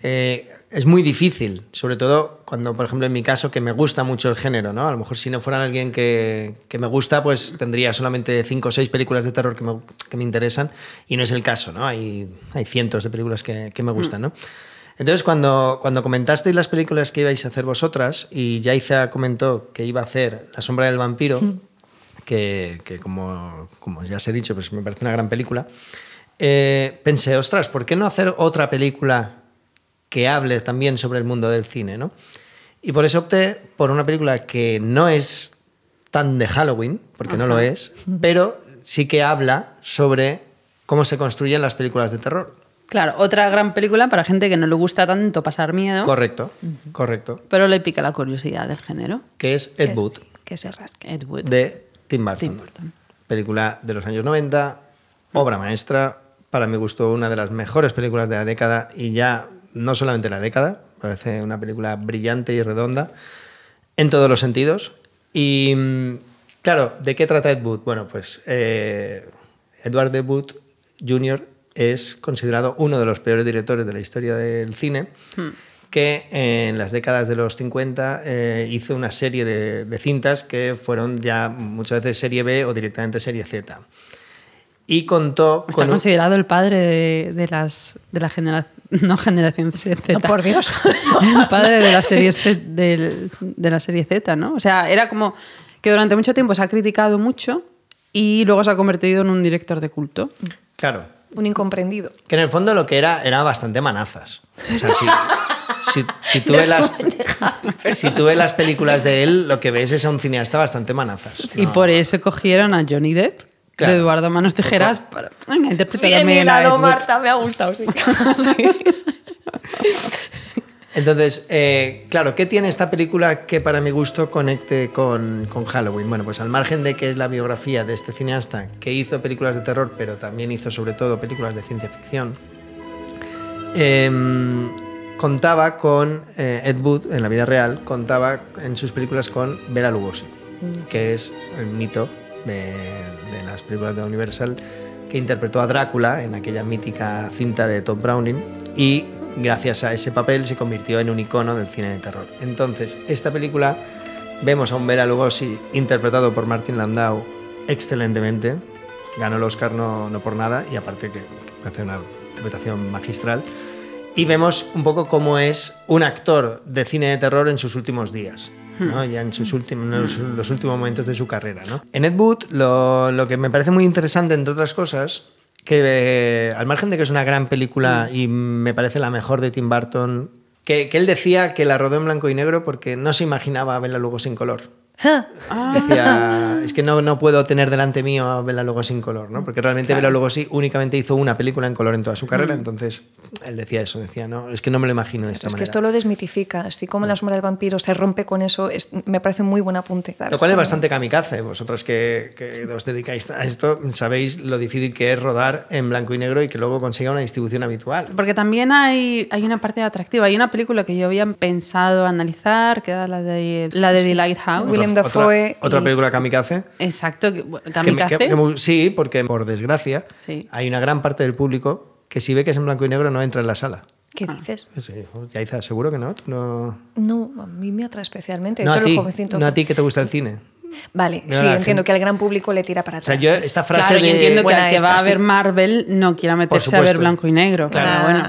eh, es muy difícil, sobre todo cuando, por ejemplo, en mi caso, que me gusta mucho el género, ¿no? A lo mejor si no fuera alguien que, que me gusta, pues tendría solamente cinco o seis películas de terror que me, que me interesan y no es el caso, ¿no? Hay, hay cientos de películas que, que me gustan, ¿no? Entonces, cuando, cuando comentasteis las películas que ibais a hacer vosotras, y Yaiza comentó que iba a hacer La sombra del vampiro, que, que como, como ya os he dicho, pues me parece una gran película, eh, pensé, ostras, ¿por qué no hacer otra película que hable también sobre el mundo del cine? ¿no? Y por eso opté por una película que no es tan de Halloween, porque no lo es, pero sí que habla sobre cómo se construyen las películas de terror. Claro, otra gran película para gente que no le gusta tanto pasar miedo, Correcto, correcto. pero le pica la curiosidad del género. Que es Ed Wood, Que se rasque. Ed Wood. de Tim Burton. Tim Burton. Película de los años 90, obra maestra. Para mi gusto, una de las mejores películas de la década y ya no solamente la década, parece una película brillante y redonda en todos los sentidos. Y mm, claro, ¿de qué trata Ed Wood? Bueno, pues eh, Edward Ed Wood Jr. es considerado uno de los peores directores de la historia del cine, que en las décadas de los 50 eh, hizo una serie de, de cintas que fueron ya muchas veces serie B o directamente serie Z. Y contó Está con un- considerado el padre de, de las de la generación no generación (laughs) Z. No, por Dios. el padre de la serie Z, del- de la serie Z, ¿no? O sea, era como que durante mucho tiempo se ha criticado mucho y luego se ha convertido en un director de culto. Claro, Un incomprendido. que en el fondo lo que era era bastante manazas. O sea, si, si, si tú (laughs) ves las, si tú ves las películas de él, lo que ves es a un cineasta bastante manazas. Y No. por eso cogieron a Johnny Depp Claro. de Eduardo Manos Tijeras para venga, interpreta Bien también a. Marta, me ha gustado, sí. (laughs) (laughs) Entonces, eh, claro, ¿qué tiene esta película que para mi gusto conecte con, con Halloween? Bueno, pues al margen de que es la biografía de este cineasta que hizo películas de terror, pero también hizo sobre todo películas de ciencia ficción, em, contaba con eh, Ed Wood, en la vida real, contaba en sus películas con Bela Lugosi, que es el mito de, de las películas de Universal, que interpretó a Drácula en aquella mítica cinta de Tom Browning y gracias a ese papel se convirtió en un icono del cine de terror. Entonces, esta película vemos a un Bela Lugosi interpretado por Martin Landau excelentemente, ganó el Oscar no, no por nada y aparte que, que hace una interpretación magistral. Y vemos un poco cómo es un actor de cine de terror en sus últimos días. ¿no? Ya en sus últimos, en los, los últimos momentos de su carrera. ¿no? En Ed Wood, lo, lo que me parece muy interesante, entre otras cosas, que eh, al margen de que es una gran película y me parece la mejor de Tim Burton, que, que él decía que la rodó en blanco y negro porque no se imaginaba verla luego sin color. Decía, es que no, no puedo tener delante mío a Bela Lugosi sin color, ¿no? Porque realmente Bela Lugosi únicamente hizo una película en color en toda su carrera, entonces él decía eso, decía, no, es que no me lo imagino de esta Es que manera. esto lo desmitifica. Así como la sombra del vampiro se rompe con eso, es- me parece muy buen apunte. Lo cual es bastante kamikaze. Vosotras que, que os dedicáis a esto sabéis lo difícil que es rodar en blanco y negro y que luego consiga una distribución habitual. Porque también hay, hay una parte atractiva. Hay una película que yo había pensado analizar, que era la de, la de The Lighthouse. William Otra- Dafoe Otra y- película kamikaze. Exacto, que, bueno, Que- Kamikaze. que- que- sí, porque por desgracia Sí. hay una gran parte del público que si ve que es en blanco y negro no entra en la sala. ¿Qué Ah. dices? Sí, ya dice, seguro que no. tú no... No, a mí me atrae especialmente. No a, ti, jovencito. no a ti que te gusta el cine. Vale, No, sí, entiendo gente- que el gran público le tira para O sea, atrás. yo esta frase Claro, de... y entiendo que al que va a ver. Marvel no quiera meterse a ver blanco y negro. Claro. bueno,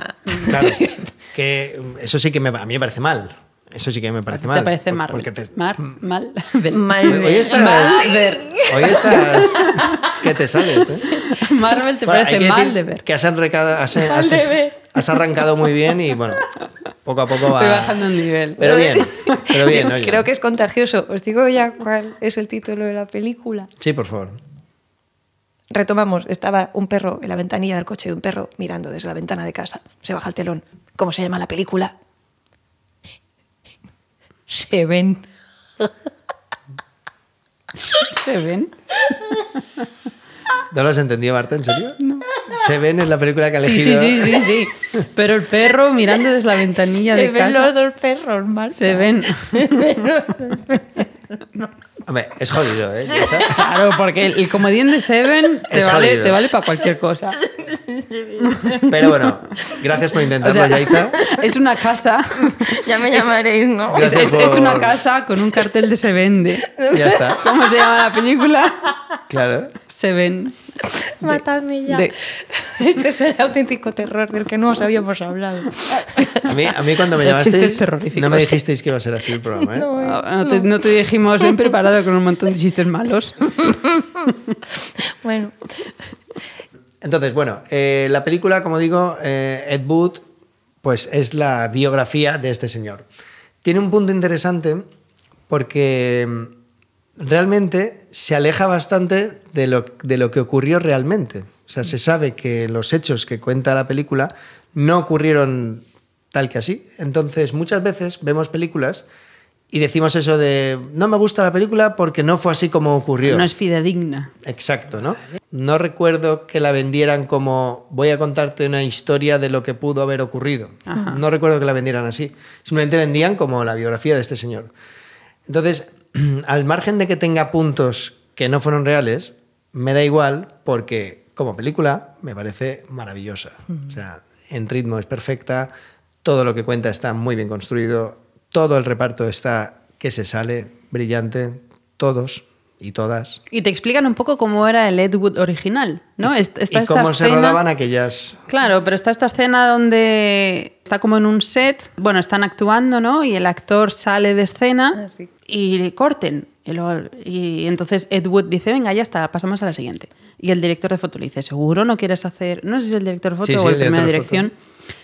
Claro, (laughs) que mm, eso sí que me, a mí me parece mal. Eso sí que me parece mal. ¿te parece Marvel? Porque te, Mar, mal, (laughs) Mal Hoy ver. estás, Mal ver. hoy estás (laughs) que te sales, ¿eh? Marvel te Bueno, parece mal de ver. Que has arrancado, has, Mal has- de ver. has arrancado muy bien y bueno, poco a poco va. Estoy bajando el nivel. Pero bien, pero bien, oye. Creo que es contagioso. Os digo ya cuál es el título de la película. Sí, por favor. Retomamos, estaba un perro en la ventanilla del coche y un perro mirando desde la ventana de casa. Se baja el telón. ¿Cómo se llama la película? Se ven. ¿Se ven? ¿No lo has entendido, Marta? ¿En serio? Se ven en la película que ha Sí, elegido. sí, sí, sí, sí. Pero el perro mirando desde la ventanilla Se de ven casa. los dos perros, Marta. Se ven. Hombre, es jodido, ¿eh? (laughs) Claro, porque el, el comodín de Seven te Es vale, jodido. te vale para cualquier cosa. Pero bueno, gracias por O intentarlo, sea, Yaiza. (laughs) es una casa. Ya me llamaréis, ¿no? Es, Gracias es- es por- una casa con un cartel de se vende. Ya está, ¿Cómo se llama la película? claro. Se ven. Matadme ya. de- (laughs) Este es el auténtico terror del que no os habíamos hablado. A mí, a mí cuando me llamasteis, no me dijisteis que iba a ser así el programa, ¿eh? No, te, no te dijimos bien preparado con un montón de chistes malos. (laughs) Bueno, Entonces, bueno, eh, la película, como digo, eh, Ed Wood, pues es la biografía de este señor. Tiene un punto interesante porque mm, realmente se aleja bastante de lo, de lo que ocurrió realmente. O sea, se sabe que los hechos que cuenta la película no ocurrieron tal que así. Entonces, muchas veces vemos películas y decimos eso de, no me gusta la película porque no fue así como ocurrió. No es fidedigna. Exacto, ¿no? No recuerdo que la vendieran como voy a contarte una historia de lo que pudo haber ocurrido. No recuerdo que la vendieran así. Simplemente vendían como la biografía de este señor. Entonces, (clears throat) al margen de que tenga puntos que no fueron reales, me da igual porque como película me parece maravillosa. O sea, en ritmo es perfecta, todo lo que cuenta está muy bien construido, todo el reparto está que se sale, brillante, todos y todas. Y te explican un poco cómo era el Ed Wood original, ¿no? Est- está y esta cómo se rodaban aquellas... Claro, pero está esta escena donde está como en un set, bueno, están actuando, ¿no? Y el actor sale de escena Ah, sí. y le corten. Y, luego- y entonces Ed Wood dice, venga, ya está, pasamos a la siguiente. Y el director de foto le dice, ¿seguro no quieres hacer, no sé si es el director de foto Sí, sí, o el, de dirección?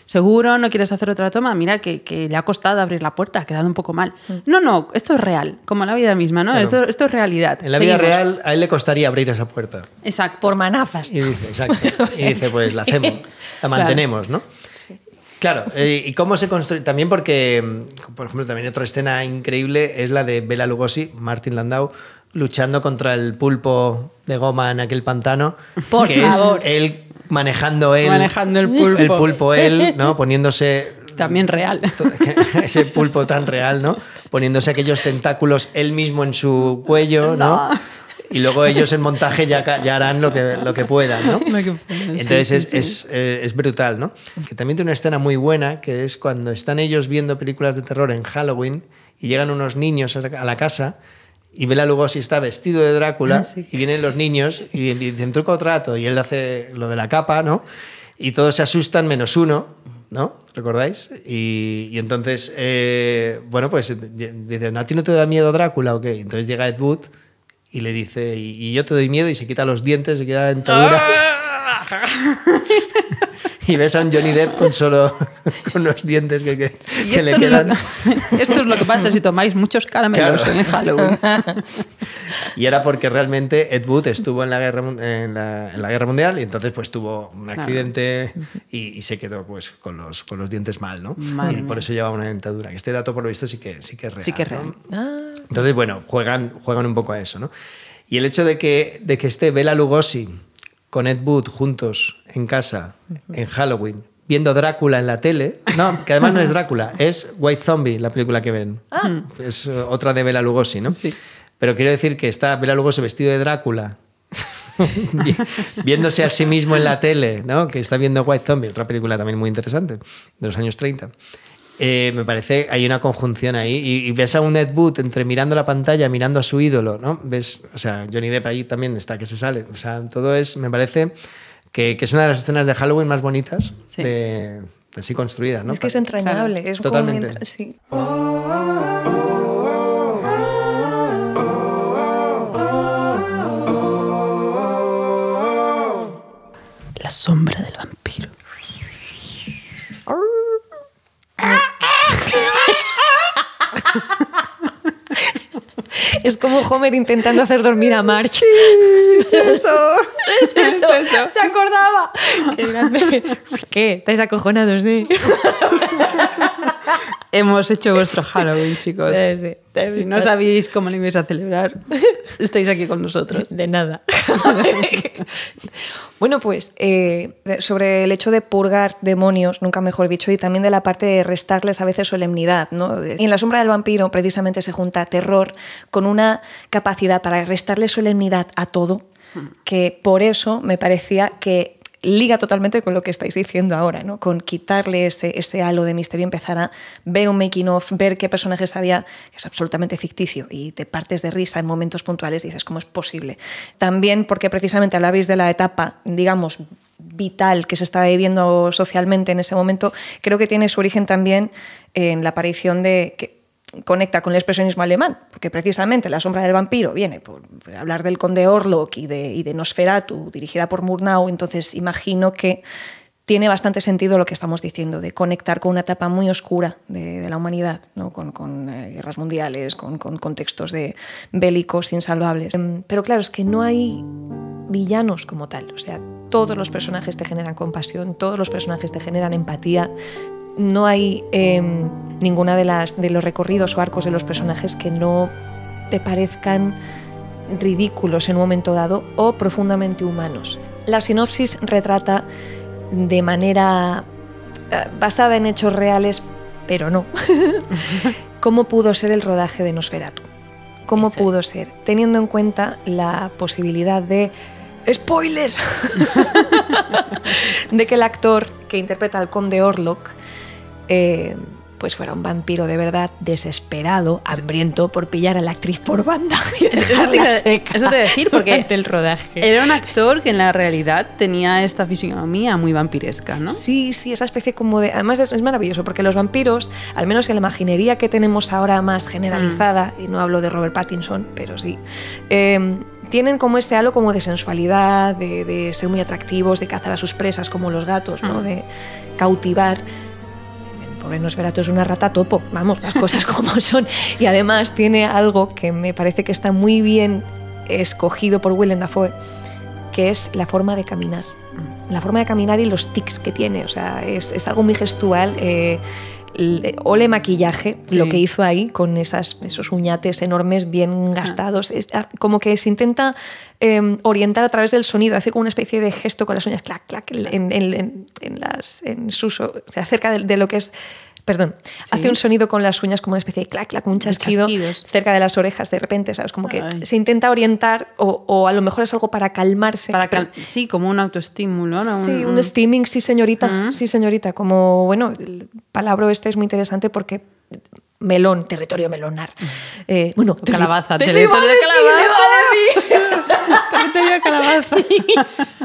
¿Seguro no quieres hacer otra toma? Mira, que, que le ha costado abrir la puerta, ha quedado un poco mal. No, no, esto es real, como la vida misma, ¿no? Claro. Esto, esto es realidad. En la vida real a él le costaría abrir esa puerta. Exacto. por manazas. Y dice, exacto. Y dice, (laughs) pues la hacemos, la mantenemos, ¿no? Claro, eh, y cómo se construye. También porque, mm, por ejemplo, también otra escena increíble es la de Bela Lugosi, Martin Landau, luchando contra el pulpo de goma en aquel pantano. Por que favor. es él manejando él. Manejando el pulpo. El pulpo él, ¿no? (laughs) Poniéndose. También real. (laughs) Ese pulpo tan real, ¿no? Poniéndose aquellos tentáculos él mismo en su cuello, ¿no? Y luego ellos en montaje ya, ya harán lo que, lo que puedan, ¿no? Que puedan, Entonces sí, es, sí. es, eh, es brutal, ¿no? Que también tiene una escena muy buena, que es cuando están ellos viendo películas de terror en Halloween y llegan unos niños a la casa y Bela Lugosi está vestido de Drácula Ah, y vienen los niños y, y dicen truco o trato y él hace lo de la capa, ¿no? Y todos se asustan menos uno, ¿no? ¿Recordáis? Y, y entonces, eh, bueno, pues eh, dicen, ¿a ti no te da miedo Drácula o qué? Entonces llega Ed Wood y le dice, y, y yo te doy miedo y se quita los dientes, se quita la dentadura. (laughs) (laughs) y ves a un Johnny Depp con solo (laughs) con los dientes que, que- que le es quedan. esto es lo que pasa si tomáis muchos caramelos Claro. en Halloween. Y era porque realmente Ed Wood estuvo en la guerra, en la, en la guerra mundial y entonces pues tuvo un Claro. accidente y, y se quedó pues con los, con los dientes mal, ¿no? Madre y por eso llevaba una dentadura. Este dato por lo visto sí que, sí que es real. Sí que es ¿no? real. Ah, Entonces, bueno, juegan, juegan un poco a eso, ¿no? Y el hecho de que, de que esté Bela Lugosi con Ed Wood juntos en casa en Halloween, viendo Drácula en la tele, no, que además no es Drácula, es White Zombie, la película que ven. Es eh, otra de Bela Lugosi, ¿no? Sí. Pero quiero decir que está Bela Lugosi vestido de Drácula. (laughs) vi- viéndose a sí mismo en la tele, ¿no? Que está viendo White Zombie, otra película también muy interesante, de los años 30. Eh, me parece hay una conjunción ahí y, y ves a un Ed Wood entre mirando la pantalla, mirando a su ídolo, ¿no? Ves, o sea, Johnny Depp ahí también está que se sale. O sea, todo es, me parece que, que es una de las escenas de Halloween más bonitas Sí. de, de así construidas, ¿no? Es que es entrañable. Es como Totalmente. sí. La sombra del vampiro. Es como Homer intentando hacer dormir a Marge. Eso. Es eso, se acordaba. Qué grande. ¿Qué? ¿Estáis acojonados, sí? (laughs) Hemos hecho vuestro Halloween, chicos. (laughs) Sí, sí. Si no sabéis cómo lo ibais a celebrar, (laughs) estáis aquí con nosotros. De nada. (laughs) bueno, pues eh, sobre el hecho de purgar demonios, nunca mejor dicho, y también de la parte de restarles a veces solemnidad. ¿no? Y en la sombra del vampiro precisamente se junta terror con una capacidad para restarle solemnidad a todo, que por eso me parecía que liga totalmente con lo que estáis diciendo ahora, ¿no? con quitarle ese, ese halo de misterio, empezar a ver un making of, ver qué personajes había, que es absolutamente ficticio, y te partes de risa en momentos puntuales y dices, ¿cómo es posible? También porque precisamente hablabais de la etapa, digamos, vital que se estaba viviendo socialmente en ese momento, creo que tiene su origen también en la aparición de... conecta con el expresionismo alemán, porque precisamente La sombra del vampiro viene por, hablar del conde Orlok y de, Nosferatu, dirigida por Murnau, entonces imagino que tiene bastante sentido lo que estamos diciendo, de conectar con una etapa muy oscura de, la humanidad, con eh, guerras mundiales, con, con contextos de bélicos insalvables. Em, Pero claro, es que no hay villanos como tal, o sea, todos los personajes te generan compasión, todos los personajes te generan empatía, no hay eh, ninguna de, las, de los recorridos o arcos de los personajes que no te parezcan ridículos en un momento dado o profundamente humanos. La sinopsis retrata de manera eh, basada en hechos reales, pero no, (laughs) cómo pudo ser el rodaje de Nosferatu. ¿Cómo pudo ser? Teniendo en cuenta la posibilidad de... ¡Spoiler! (laughs) de que el actor que interpreta al conde Orlok eh, pues fuera un vampiro de verdad desesperado, hambriento por pillar a la actriz por banda. (laughs) y Eso te, seca eso te decir, porque durante el rodaje. era un actor que en la realidad tenía esta fisionomía muy vampiresca, ¿no? Sí, sí, esa especie como de... Además es, es maravilloso porque los vampiros, al menos en la imaginería que tenemos ahora más generalizada, y no hablo de Robert Pattinson, pero sí, eh, tienen como ese halo como de sensualidad, de, de ser muy atractivos, de cazar a sus presas como los gatos, ¿no? Mm. de cautivar. El pobre Nosferatu es una rata topo, vamos, las cosas (laughs) como son. Y además tiene algo que me parece que está muy bien escogido por Willem Dafoe, que es la forma de caminar. La forma de caminar y los tics que tiene, o sea, es, es algo muy gestual. eh, ole maquillaje, lo que hizo ahí con esas, esos uñates enormes bien gastados. Es ah, como que se intenta eh, orientar a través del sonido, hace como una especie de gesto con las uñas, clac, clac, en, en- en- en las, en sus, o sea, cerca de, de lo que es. Perdón, hace un sonido con las uñas como una especie de clac, clac, un chasquido cerca de las orejas de repente, ¿sabes? Como que Ay. se intenta orientar o, o a lo mejor es algo para calmarse. Para pero- cal- sí, como un autoestímulo, ¿no? Sí, un steaming, sí señorita, Mm. sí señorita. Como, bueno, el palabra este es muy interesante porque melón, territorio melonar. Eh, bueno, calabaza, territorio de decir, le iba a decir. (laughs) Territorio de calabaza. (laughs)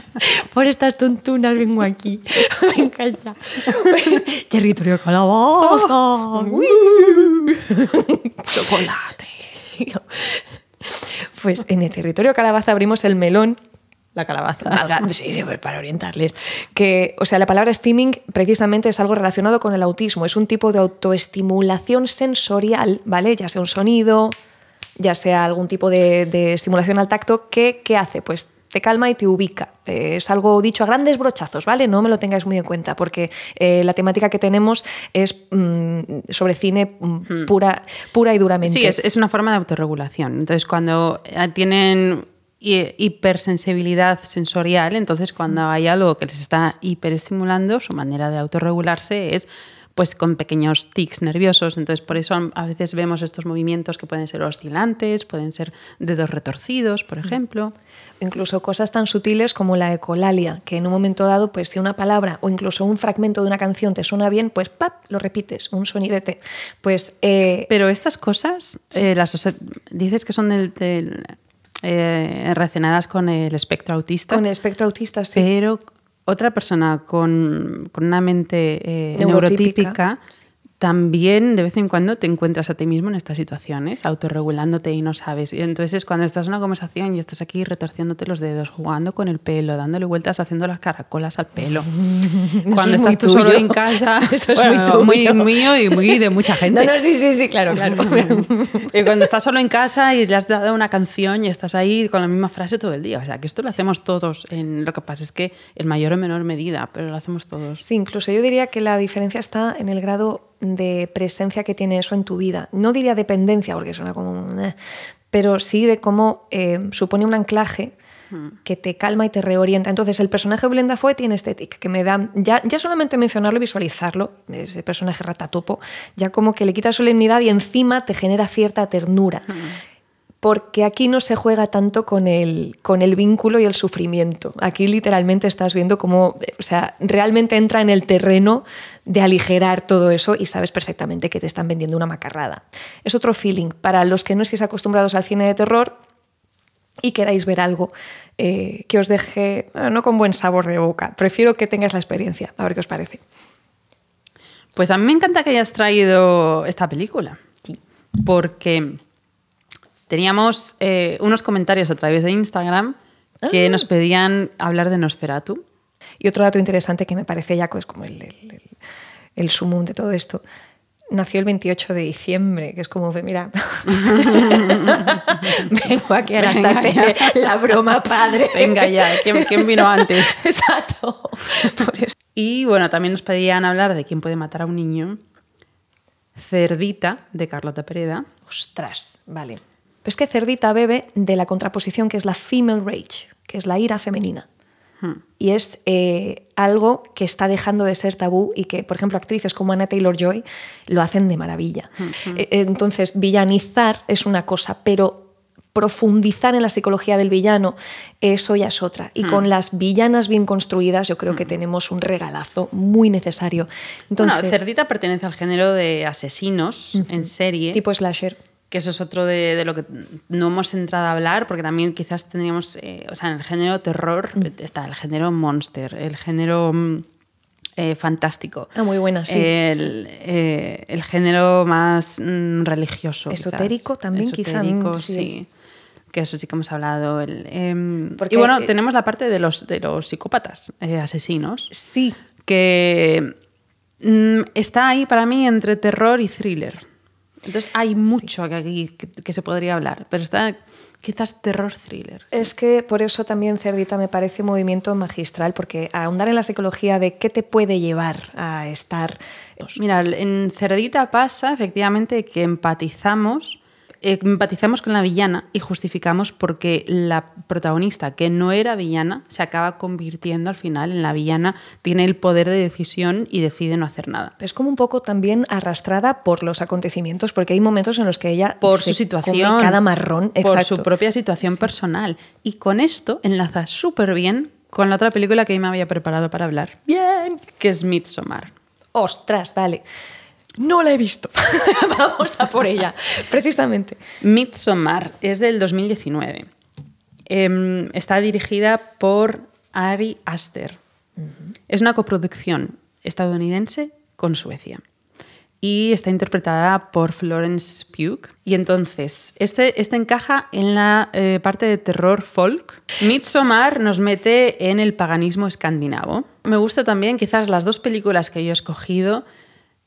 Por estas tontunas vengo aquí. (laughs) Me encanta. (laughs) territorio calabaza. Chocolate. Pues en el territorio calabaza abrimos el melón La calabaza. Valga- sí, sí, pues para orientarles. Que, o sea, la palabra steaming precisamente es algo relacionado con el autismo. Es un tipo de autoestimulación sensorial, ¿vale? Ya sea un sonido, ya sea algún tipo de, de estimulación al tacto. que ¿Qué hace? Pues te calma y te ubica. Eh, es algo dicho a grandes brochazos, ¿vale? No me lo tengáis muy en cuenta, porque eh, la temática que tenemos es mm, sobre cine mm, pura, pura y duramente. Sí, es, es una forma de autorregulación. Entonces, cuando eh, tienen hi- hipersensibilidad sensorial, entonces cuando hay algo que les está hiperestimulando, su manera de autorregularse es pues con pequeños tics nerviosos. Entonces, por eso a veces vemos estos movimientos que pueden ser oscilantes, pueden ser dedos retorcidos, por ejemplo. Incluso cosas tan sutiles como la ecolalia, que en un momento dado, pues si una palabra o incluso un fragmento de una canción te suena bien, pues ¡pap! lo repites, un sonidete. Pues eh, Pero estas cosas, eh, las, dices que son del, del, eh, relacionadas con el espectro autista, con el espectro autista, sí. pero otra persona con, con una mente eh, Neurotípica. neurotípica también de vez en cuando te encuentras a ti mismo en estas situaciones, autorregulándote y no sabes. Y entonces es cuando estás en una conversación y estás aquí retorciéndote los dedos, jugando con el pelo, dándole vueltas, haciendo las caracolas al pelo. (laughs) cuando es estás tú solo en casa, (laughs) Eso es bueno, muy tuyo. mío y muy de mucha gente. (laughs) No, no, sí, sí, sí, claro, claro. Y cuando estás solo en casa y le has dado una canción y estás ahí con la misma frase todo el día. O sea, que esto lo hacemos todos. En, lo que pasa es que en mayor o menor medida, pero lo hacemos todos. Sí, incluso yo diría que la diferencia está en el grado de presencia que tiene eso en tu vida. No diría dependencia, porque suena como... eh, pero sí de cómo eh, supone un anclaje que te calma y te reorienta. Entonces, el personaje de Willem Dafoe tiene este tic, que me da... Ya, ya solamente mencionarlo y visualizarlo, ese personaje ratatopo, ya como que le quita solemnidad y encima te genera cierta ternura. Porque aquí no se juega tanto con el, con el vínculo y el sufrimiento. Aquí literalmente estás viendo cómo, eh, o sea, realmente entra en el terreno de aligerar todo eso y sabes perfectamente que te están vendiendo una macarrada. Es otro feeling. Para los que no estéis acostumbrados al cine de terror y queráis ver algo eh, que os deje, eh, no con buen sabor de boca, prefiero que tengáis la experiencia. A ver qué os parece. Pues a mí me encanta que hayas traído esta película. Porque teníamos eh, unos comentarios a través de Instagram que nos pedían hablar de Nosferatu. Y otro dato interesante que me parece ya pues, como el, el, el, el sumum de todo esto. Nació el 28 de diciembre, que es como, mira, (laughs) vengo aquí a gastarte la broma padre. Venga ya, ¿quién, quién vino antes? (laughs) Exacto. Por eso. Y bueno, también nos pedían hablar de quién puede matar a un niño. Cerdita, de Carlota Pereda. Ostras, vale. Pues que Cerdita bebe de la contraposición que es la female rage, que es la ira femenina. Y es eh, algo que está dejando de ser tabú y que, por ejemplo, actrices como Anna Taylor Joy lo hacen de maravilla. Eh, Entonces, villanizar es una cosa, pero profundizar en la psicología del villano, eso ya es otra. Y con las villanas bien construidas, yo creo que tenemos un regalazo muy necesario. Entonces, bueno, Cerdita pertenece al género de asesinos en serie. tipo slasher. Que eso es otro de, de lo que no hemos entrado a hablar, porque también quizás tendríamos, eh, o sea, en el género terror está el género monster, el género mm, eh, fantástico. Ah, muy buena, sí, El, eh, el género más mm, religioso. quizás. Esotérico también, quizá, Esotérico, mm, sí. sí. Que eso sí que hemos hablado. el, em, Porque, y bueno, eh, tenemos la parte de los, de los psicópatas, eh, asesinos, Sí, que mm, está ahí para mí entre terror y thriller. Entonces hay mucho que aquí que, que se podría hablar, pero está quizás terror thriller. Es que por eso también Cerdita me parece un movimiento magistral, porque ahondar en la psicología de qué te puede llevar a estar. Mira, en Cerdita pasa efectivamente que empatizamos, empatizamos con la villana y justificamos porque la protagonista, que no era villana, se acaba convirtiendo al final en la villana, tiene el poder de decisión y decide no hacer nada. Es como un poco también arrastrada por los acontecimientos, porque hay momentos en los que ella por se su situación, cada marrón, por su propia situación personal. Y con esto enlaza súper bien con la otra película que me había preparado para hablar, Bien. que es Midsommar. Ostras, vale. No la he visto. (laughs) Vamos a por ella, precisamente. Midsommar es del 2019. Em, está dirigida por Ari Aster. Es una coproducción estadounidense con Suecia. Y está interpretada por Florence Pugh. Y entonces, este, este encaja en la eh, parte de terror folk. Midsommar nos mete en el paganismo escandinavo. Me gusta también, quizás las dos películas que yo he escogido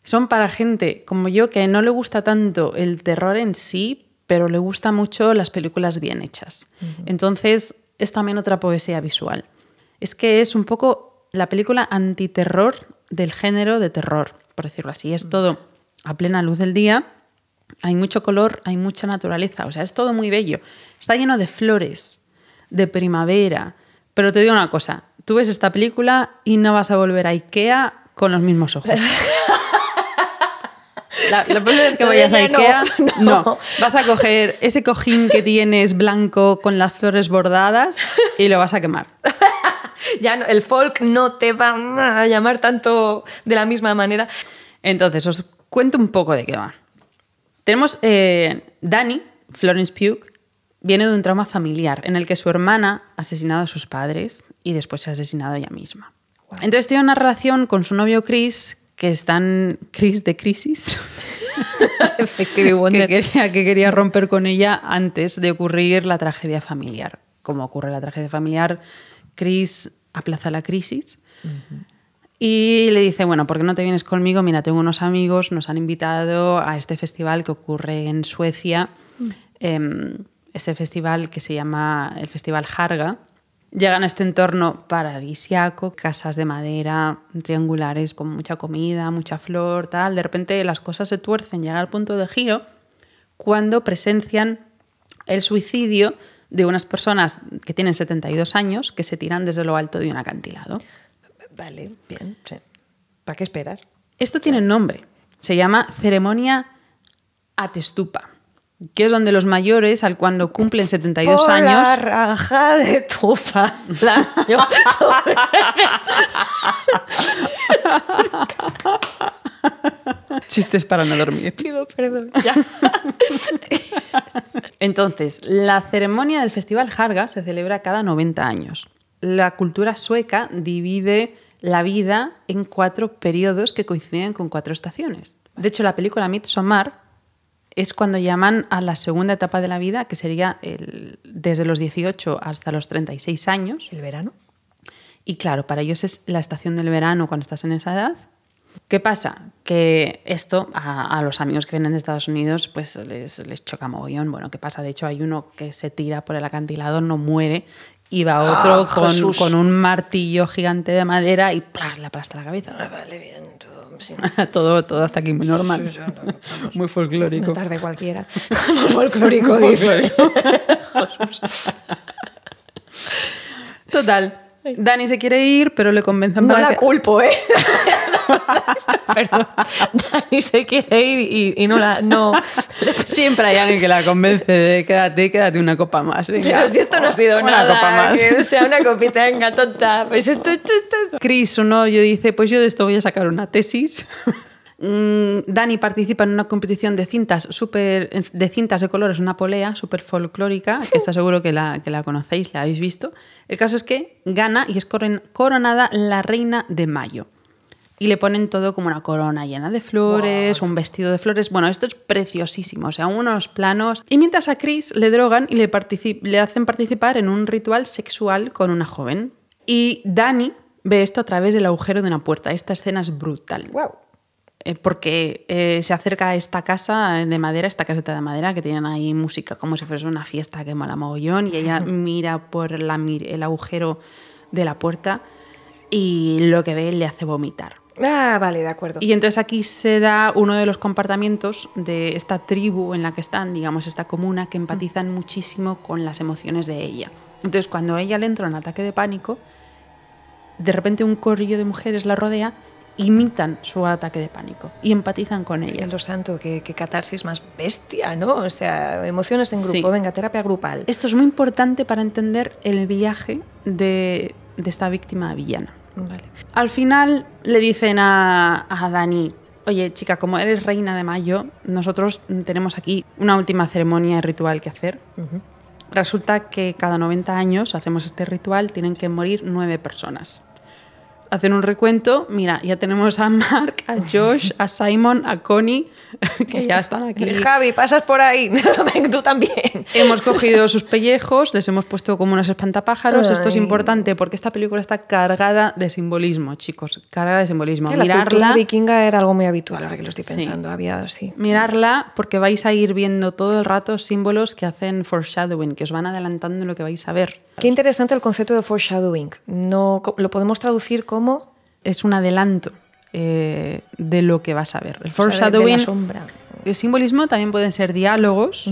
son para gente como yo que no le gusta tanto el terror en sí, pero le gusta mucho las películas bien hechas. Entonces, es también otra poesía visual. Es que es un poco la película antiterror del género de terror, por decirlo así. Es todo a plena luz del día, hay mucho color, hay mucha naturaleza, o sea, es todo muy bello. Está lleno de flores, de primavera. Pero te digo una cosa, tú ves esta película y no vas a volver a Ikea con los mismos ojos. (laughs) La, la próxima vez que vayas a no, Ikea, (laughs) no. no. Vas a coger ese cojín que tienes blanco con las flores bordadas y lo vas a quemar. (laughs) Ya no- el folk no te va a llamar tanto de la misma manera. Entonces, os cuento un poco de qué va. Tenemos eh, Dani, Florence Pugh, viene de un trauma familiar en el que su hermana ha asesinado a sus padres y después se ha asesinado ella misma. Entonces tiene una relación con su novio Chris, que están Chris de crisis, (laughs) que quería, que quería romper con ella antes de ocurrir la tragedia familiar. Como ocurre la tragedia familiar, Chris aplaza la crisis y le dice, bueno, ¿por qué no te vienes conmigo? Mira, tengo unos amigos, nos han invitado a este festival que ocurre en Suecia, em, este festival que se llama el Festival Harga. Llegan a este entorno paradisiaco, casas de madera, triangulares, con mucha comida, mucha flor, tal. De repente las cosas se tuercen, llega al punto de giro cuando presencian el suicidio de unas personas que tienen 72 años que se tiran desde lo alto de un acantilado. Vale, bien. sí. ¿Para qué esperar? Esto tiene nombre. Se llama ceremonia atestupa, que es donde los mayores, al cuando cumplen 72 Por la años, raja de tu falda. Yo- chistes para no dormir. pido perdón. Ya. Entonces, la ceremonia del Festival Harga se celebra cada 90 años. La cultura sueca divide la vida en cuatro periodos que coinciden con cuatro estaciones. De hecho, la película Midsommar es cuando llaman a la segunda etapa de la vida, que sería el- desde los 18 hasta los 36 años. ¿El verano? Y claro, para ellos es la estación del verano cuando estás en esa edad. ¿Qué pasa? Que esto a, a los amigos que vienen de Estados Unidos pues les, les choca mogollón. Bueno, ¿qué pasa? De hecho, hay uno que se tira por el acantilado, no muere, y va otro Ah, con, con un martillo gigante de madera y ¡plá! le aplasta la cabeza. Vale, bien. todo, sí. (laughs) todo, todo hasta aquí muy normal. Sí, no. Muy folclórico. Una tarde cualquiera. (laughs) Folclórico, dice. (laughs) Total. Dani se quiere ir, pero le convencen No para la que- culpo, ¿eh? (laughs) Perdón. Dani se quiere ir y, y no la. No. Siempre hay alguien que la convence de quédate, quédate una copa más. venga. Pero si esto no ha sido Una nada. copa más. que, o sea, una copita, venga, tonta. Pues esto, esto, esto. es- Chris, su novio, dice, pues yo de esto voy a sacar una tesis. Mm, Dani participa en una competición de cintas super, de cintas de colores, una polea súper folclórica, que está seguro que la, que la conocéis, la habéis visto. El caso es que gana y es coron- coronada la reina de mayo. Y le ponen todo como una corona llena de flores, un vestido de flores. Bueno, esto es preciosísimo, o sea, unos planos. Y mientras a Chris le drogan y le, le hacen participar en un ritual sexual con una joven. Y Dani ve esto a través del agujero de una puerta. Esta escena es brutal. Guau. Eh, porque eh, se acerca a esta casa de madera, esta caseta de madera, que tienen ahí música como si fuese una fiesta que mola mogollón, y ella (laughs) mira por la el agujero de la puerta y lo que ve le hace vomitar. Ah, vale, de acuerdo. Y entonces aquí se da uno de los comportamientos de esta tribu en la que están, digamos, esta comuna, que empatizan muchísimo con las emociones de ella. Entonces, cuando a ella le entra un ataque de pánico, de repente un corrillo de mujeres la rodea, imitan su ataque de pánico y empatizan con ella. En lo santo, que, que catarsis más bestia, ¿no? O sea, emociones en grupo, Sí. venga, terapia grupal. Esto es muy importante para entender el viaje de, de esta víctima villana. Vale. Al final le dicen a, a Dani, oye chica, como eres reina de mayo, nosotros tenemos aquí una última ceremonia ritual que hacer. Resulta que cada 90 años hacemos este ritual, tienen que morir nueve personas. Hacen un recuento, mira, ya tenemos a Mark, a Josh, a Simon, a Connie, (laughs) que ya están aquí. (laughs) Javi, pasas por ahí. (laughs) Tú también. Hemos cogido sus pellejos, les hemos puesto como unos espantapájaros. Esto es importante porque esta película está cargada de simbolismo, chicos. Cargada de simbolismo. La Mirarla, vikinga era algo muy habitual, ahora que lo estoy Sí. pensando. Había así. mirarla porque vais a ir viendo todo el rato símbolos que hacen foreshadowing, que os van adelantando lo que vais a ver. Qué interesante el concepto de foreshadowing. No, lo podemos traducir como Es un adelanto eh, de lo que vas a ver. El o sea, de- foreshadowing. El simbolismo también pueden ser diálogos.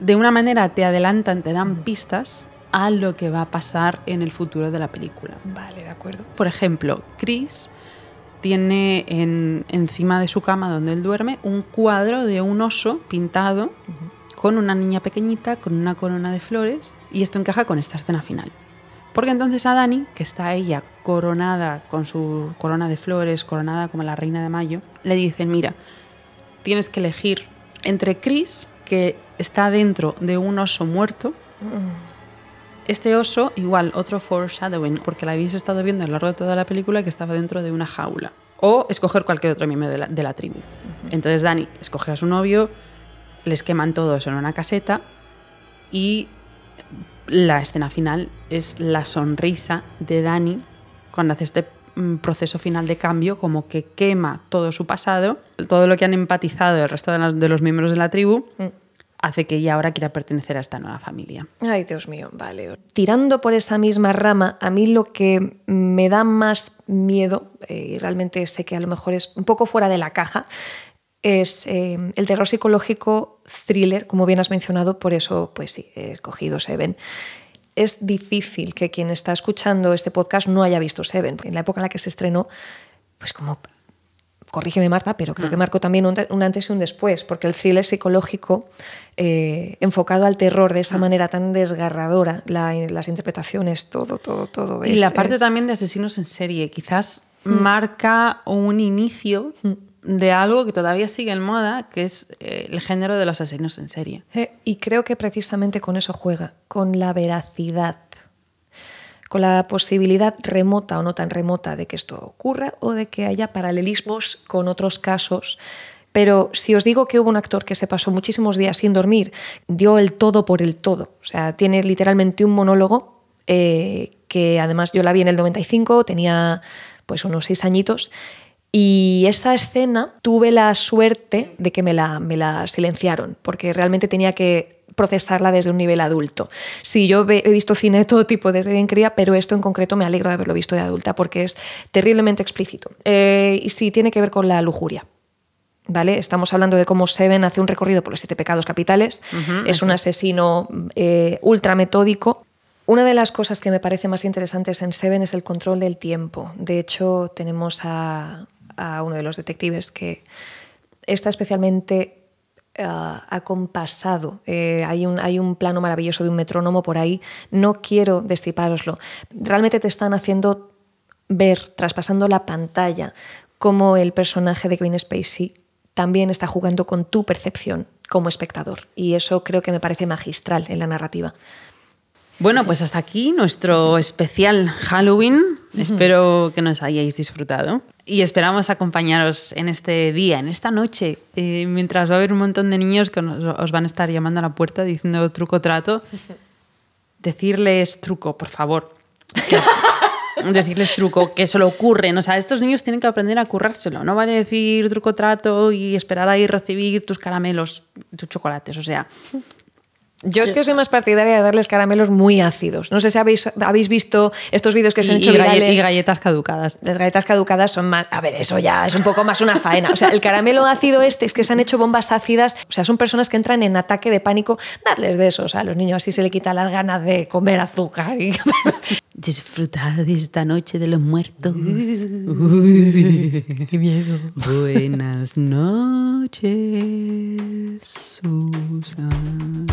De una manera te adelantan, te dan pistas a lo que va a pasar en el futuro de la película. Vale, de acuerdo. Por ejemplo, Chris tiene en- encima de su cama donde él duerme un cuadro de un oso pintado con una niña pequeñita, con una corona de flores, y esto encaja con esta escena final. Porque entonces a Dani, que está ella coronada con su corona de flores, coronada como la reina de mayo, le dicen, mira, tienes que elegir entre Chris, que está dentro de un oso muerto, este oso, igual, otro foreshadowing, porque la habéis estado viendo a lo largo de toda la película que estaba dentro de una jaula. O escoger cualquier otro miembro de la, de la tribu. Entonces Dani escoge a su novio, les queman todos en una caseta y la escena final es la sonrisa de Dani cuando hace este mm, proceso final de cambio, como que quema todo su pasado, todo lo que han empatizado el resto de, los miembros de la tribu, hace que ella ahora quiera pertenecer a esta nueva familia. Ay, Dios mío, vale. Tirando por esa misma rama, a mí lo que me da más miedo, eh, y realmente sé que a lo mejor es un poco fuera de la caja, es eh, el terror psicológico thriller, como bien has mencionado, por eso, pues sí, he escogido Seven. Es difícil que quien está escuchando este podcast no haya visto Seven, porque en la época en la que se estrenó, pues como corrígeme Marta, pero creo que marcó también un, un antes y un después, porque el thriller psicológico eh, enfocado al terror de esa manera tan desgarradora, la- las interpretaciones, todo, todo, todo. Y es- la parte es- también de asesinos en serie, quizás marca un inicio de algo que todavía sigue en moda, que es eh, el género de los asesinos en serie. Eh, y creo que precisamente con eso juega, con la veracidad, con la posibilidad remota o no tan remota de que esto ocurra o de que haya paralelismos con otros casos. Pero si os digo que hubo un actor que se pasó muchísimos días sin dormir, dio el todo por el todo, o sea, tiene literalmente un monólogo eh, que además yo la vi en el 95, tenía pues unos seis añitos, y esa escena tuve la suerte de que me la, me la silenciaron, porque realmente tenía que procesarla desde un nivel adulto. Sí, yo he visto cine de todo tipo desde bien cría, pero esto en concreto me alegro de haberlo visto de adulta, porque es terriblemente explícito. Eh, y sí, tiene que ver con la lujuria. ¿Vale? Estamos hablando de cómo Seven hace un recorrido por los siete pecados capitales. es un asesino eh, ultra metódico. Una de las cosas que me parece más interesantes en Seven es el control del tiempo. De hecho, tenemos a, a uno de los detectives que está especialmente ah, acompasado. Eh, hay, un, hay un plano maravilloso de un metrónomo por ahí. No quiero destripároslo. Realmente te están haciendo ver, traspasando la pantalla, cómo el personaje de Kevin Spacey también está jugando con tu percepción como espectador. Y eso creo que me parece magistral en la narrativa. Bueno, pues hasta aquí nuestro especial Halloween. Espero que nos hayáis disfrutado. Y esperamos acompañaros en este día, en esta noche, eh, mientras va a haber un montón de niños que nos- os van a estar llamando a la puerta diciendo truco trato. (laughs) Decirles truco, por favor. (laughs) Decirles truco, que se lo ocurren. O sea, estos niños tienen que aprender a currárselo. No vale decir truco trato y esperar ahí recibir tus caramelos, tus chocolates. O sea, Yo es que soy más partidaria de darles caramelos muy ácidos. No sé si habéis, habéis visto estos vídeos que se han hecho y virales. y galletas caducadas. Las galletas caducadas son más. A ver, eso ya es un poco más una faena. O sea, el caramelo ácido este es que se han hecho bombas ácidas. O sea, son personas que entran en ataque de pánico. Darles de esos a los niños, así se le quita las ganas de comer azúcar. y- (laughs) Disfrutar de esta noche de los muertos. Uy, qué miedo. Buenas noches, Susan.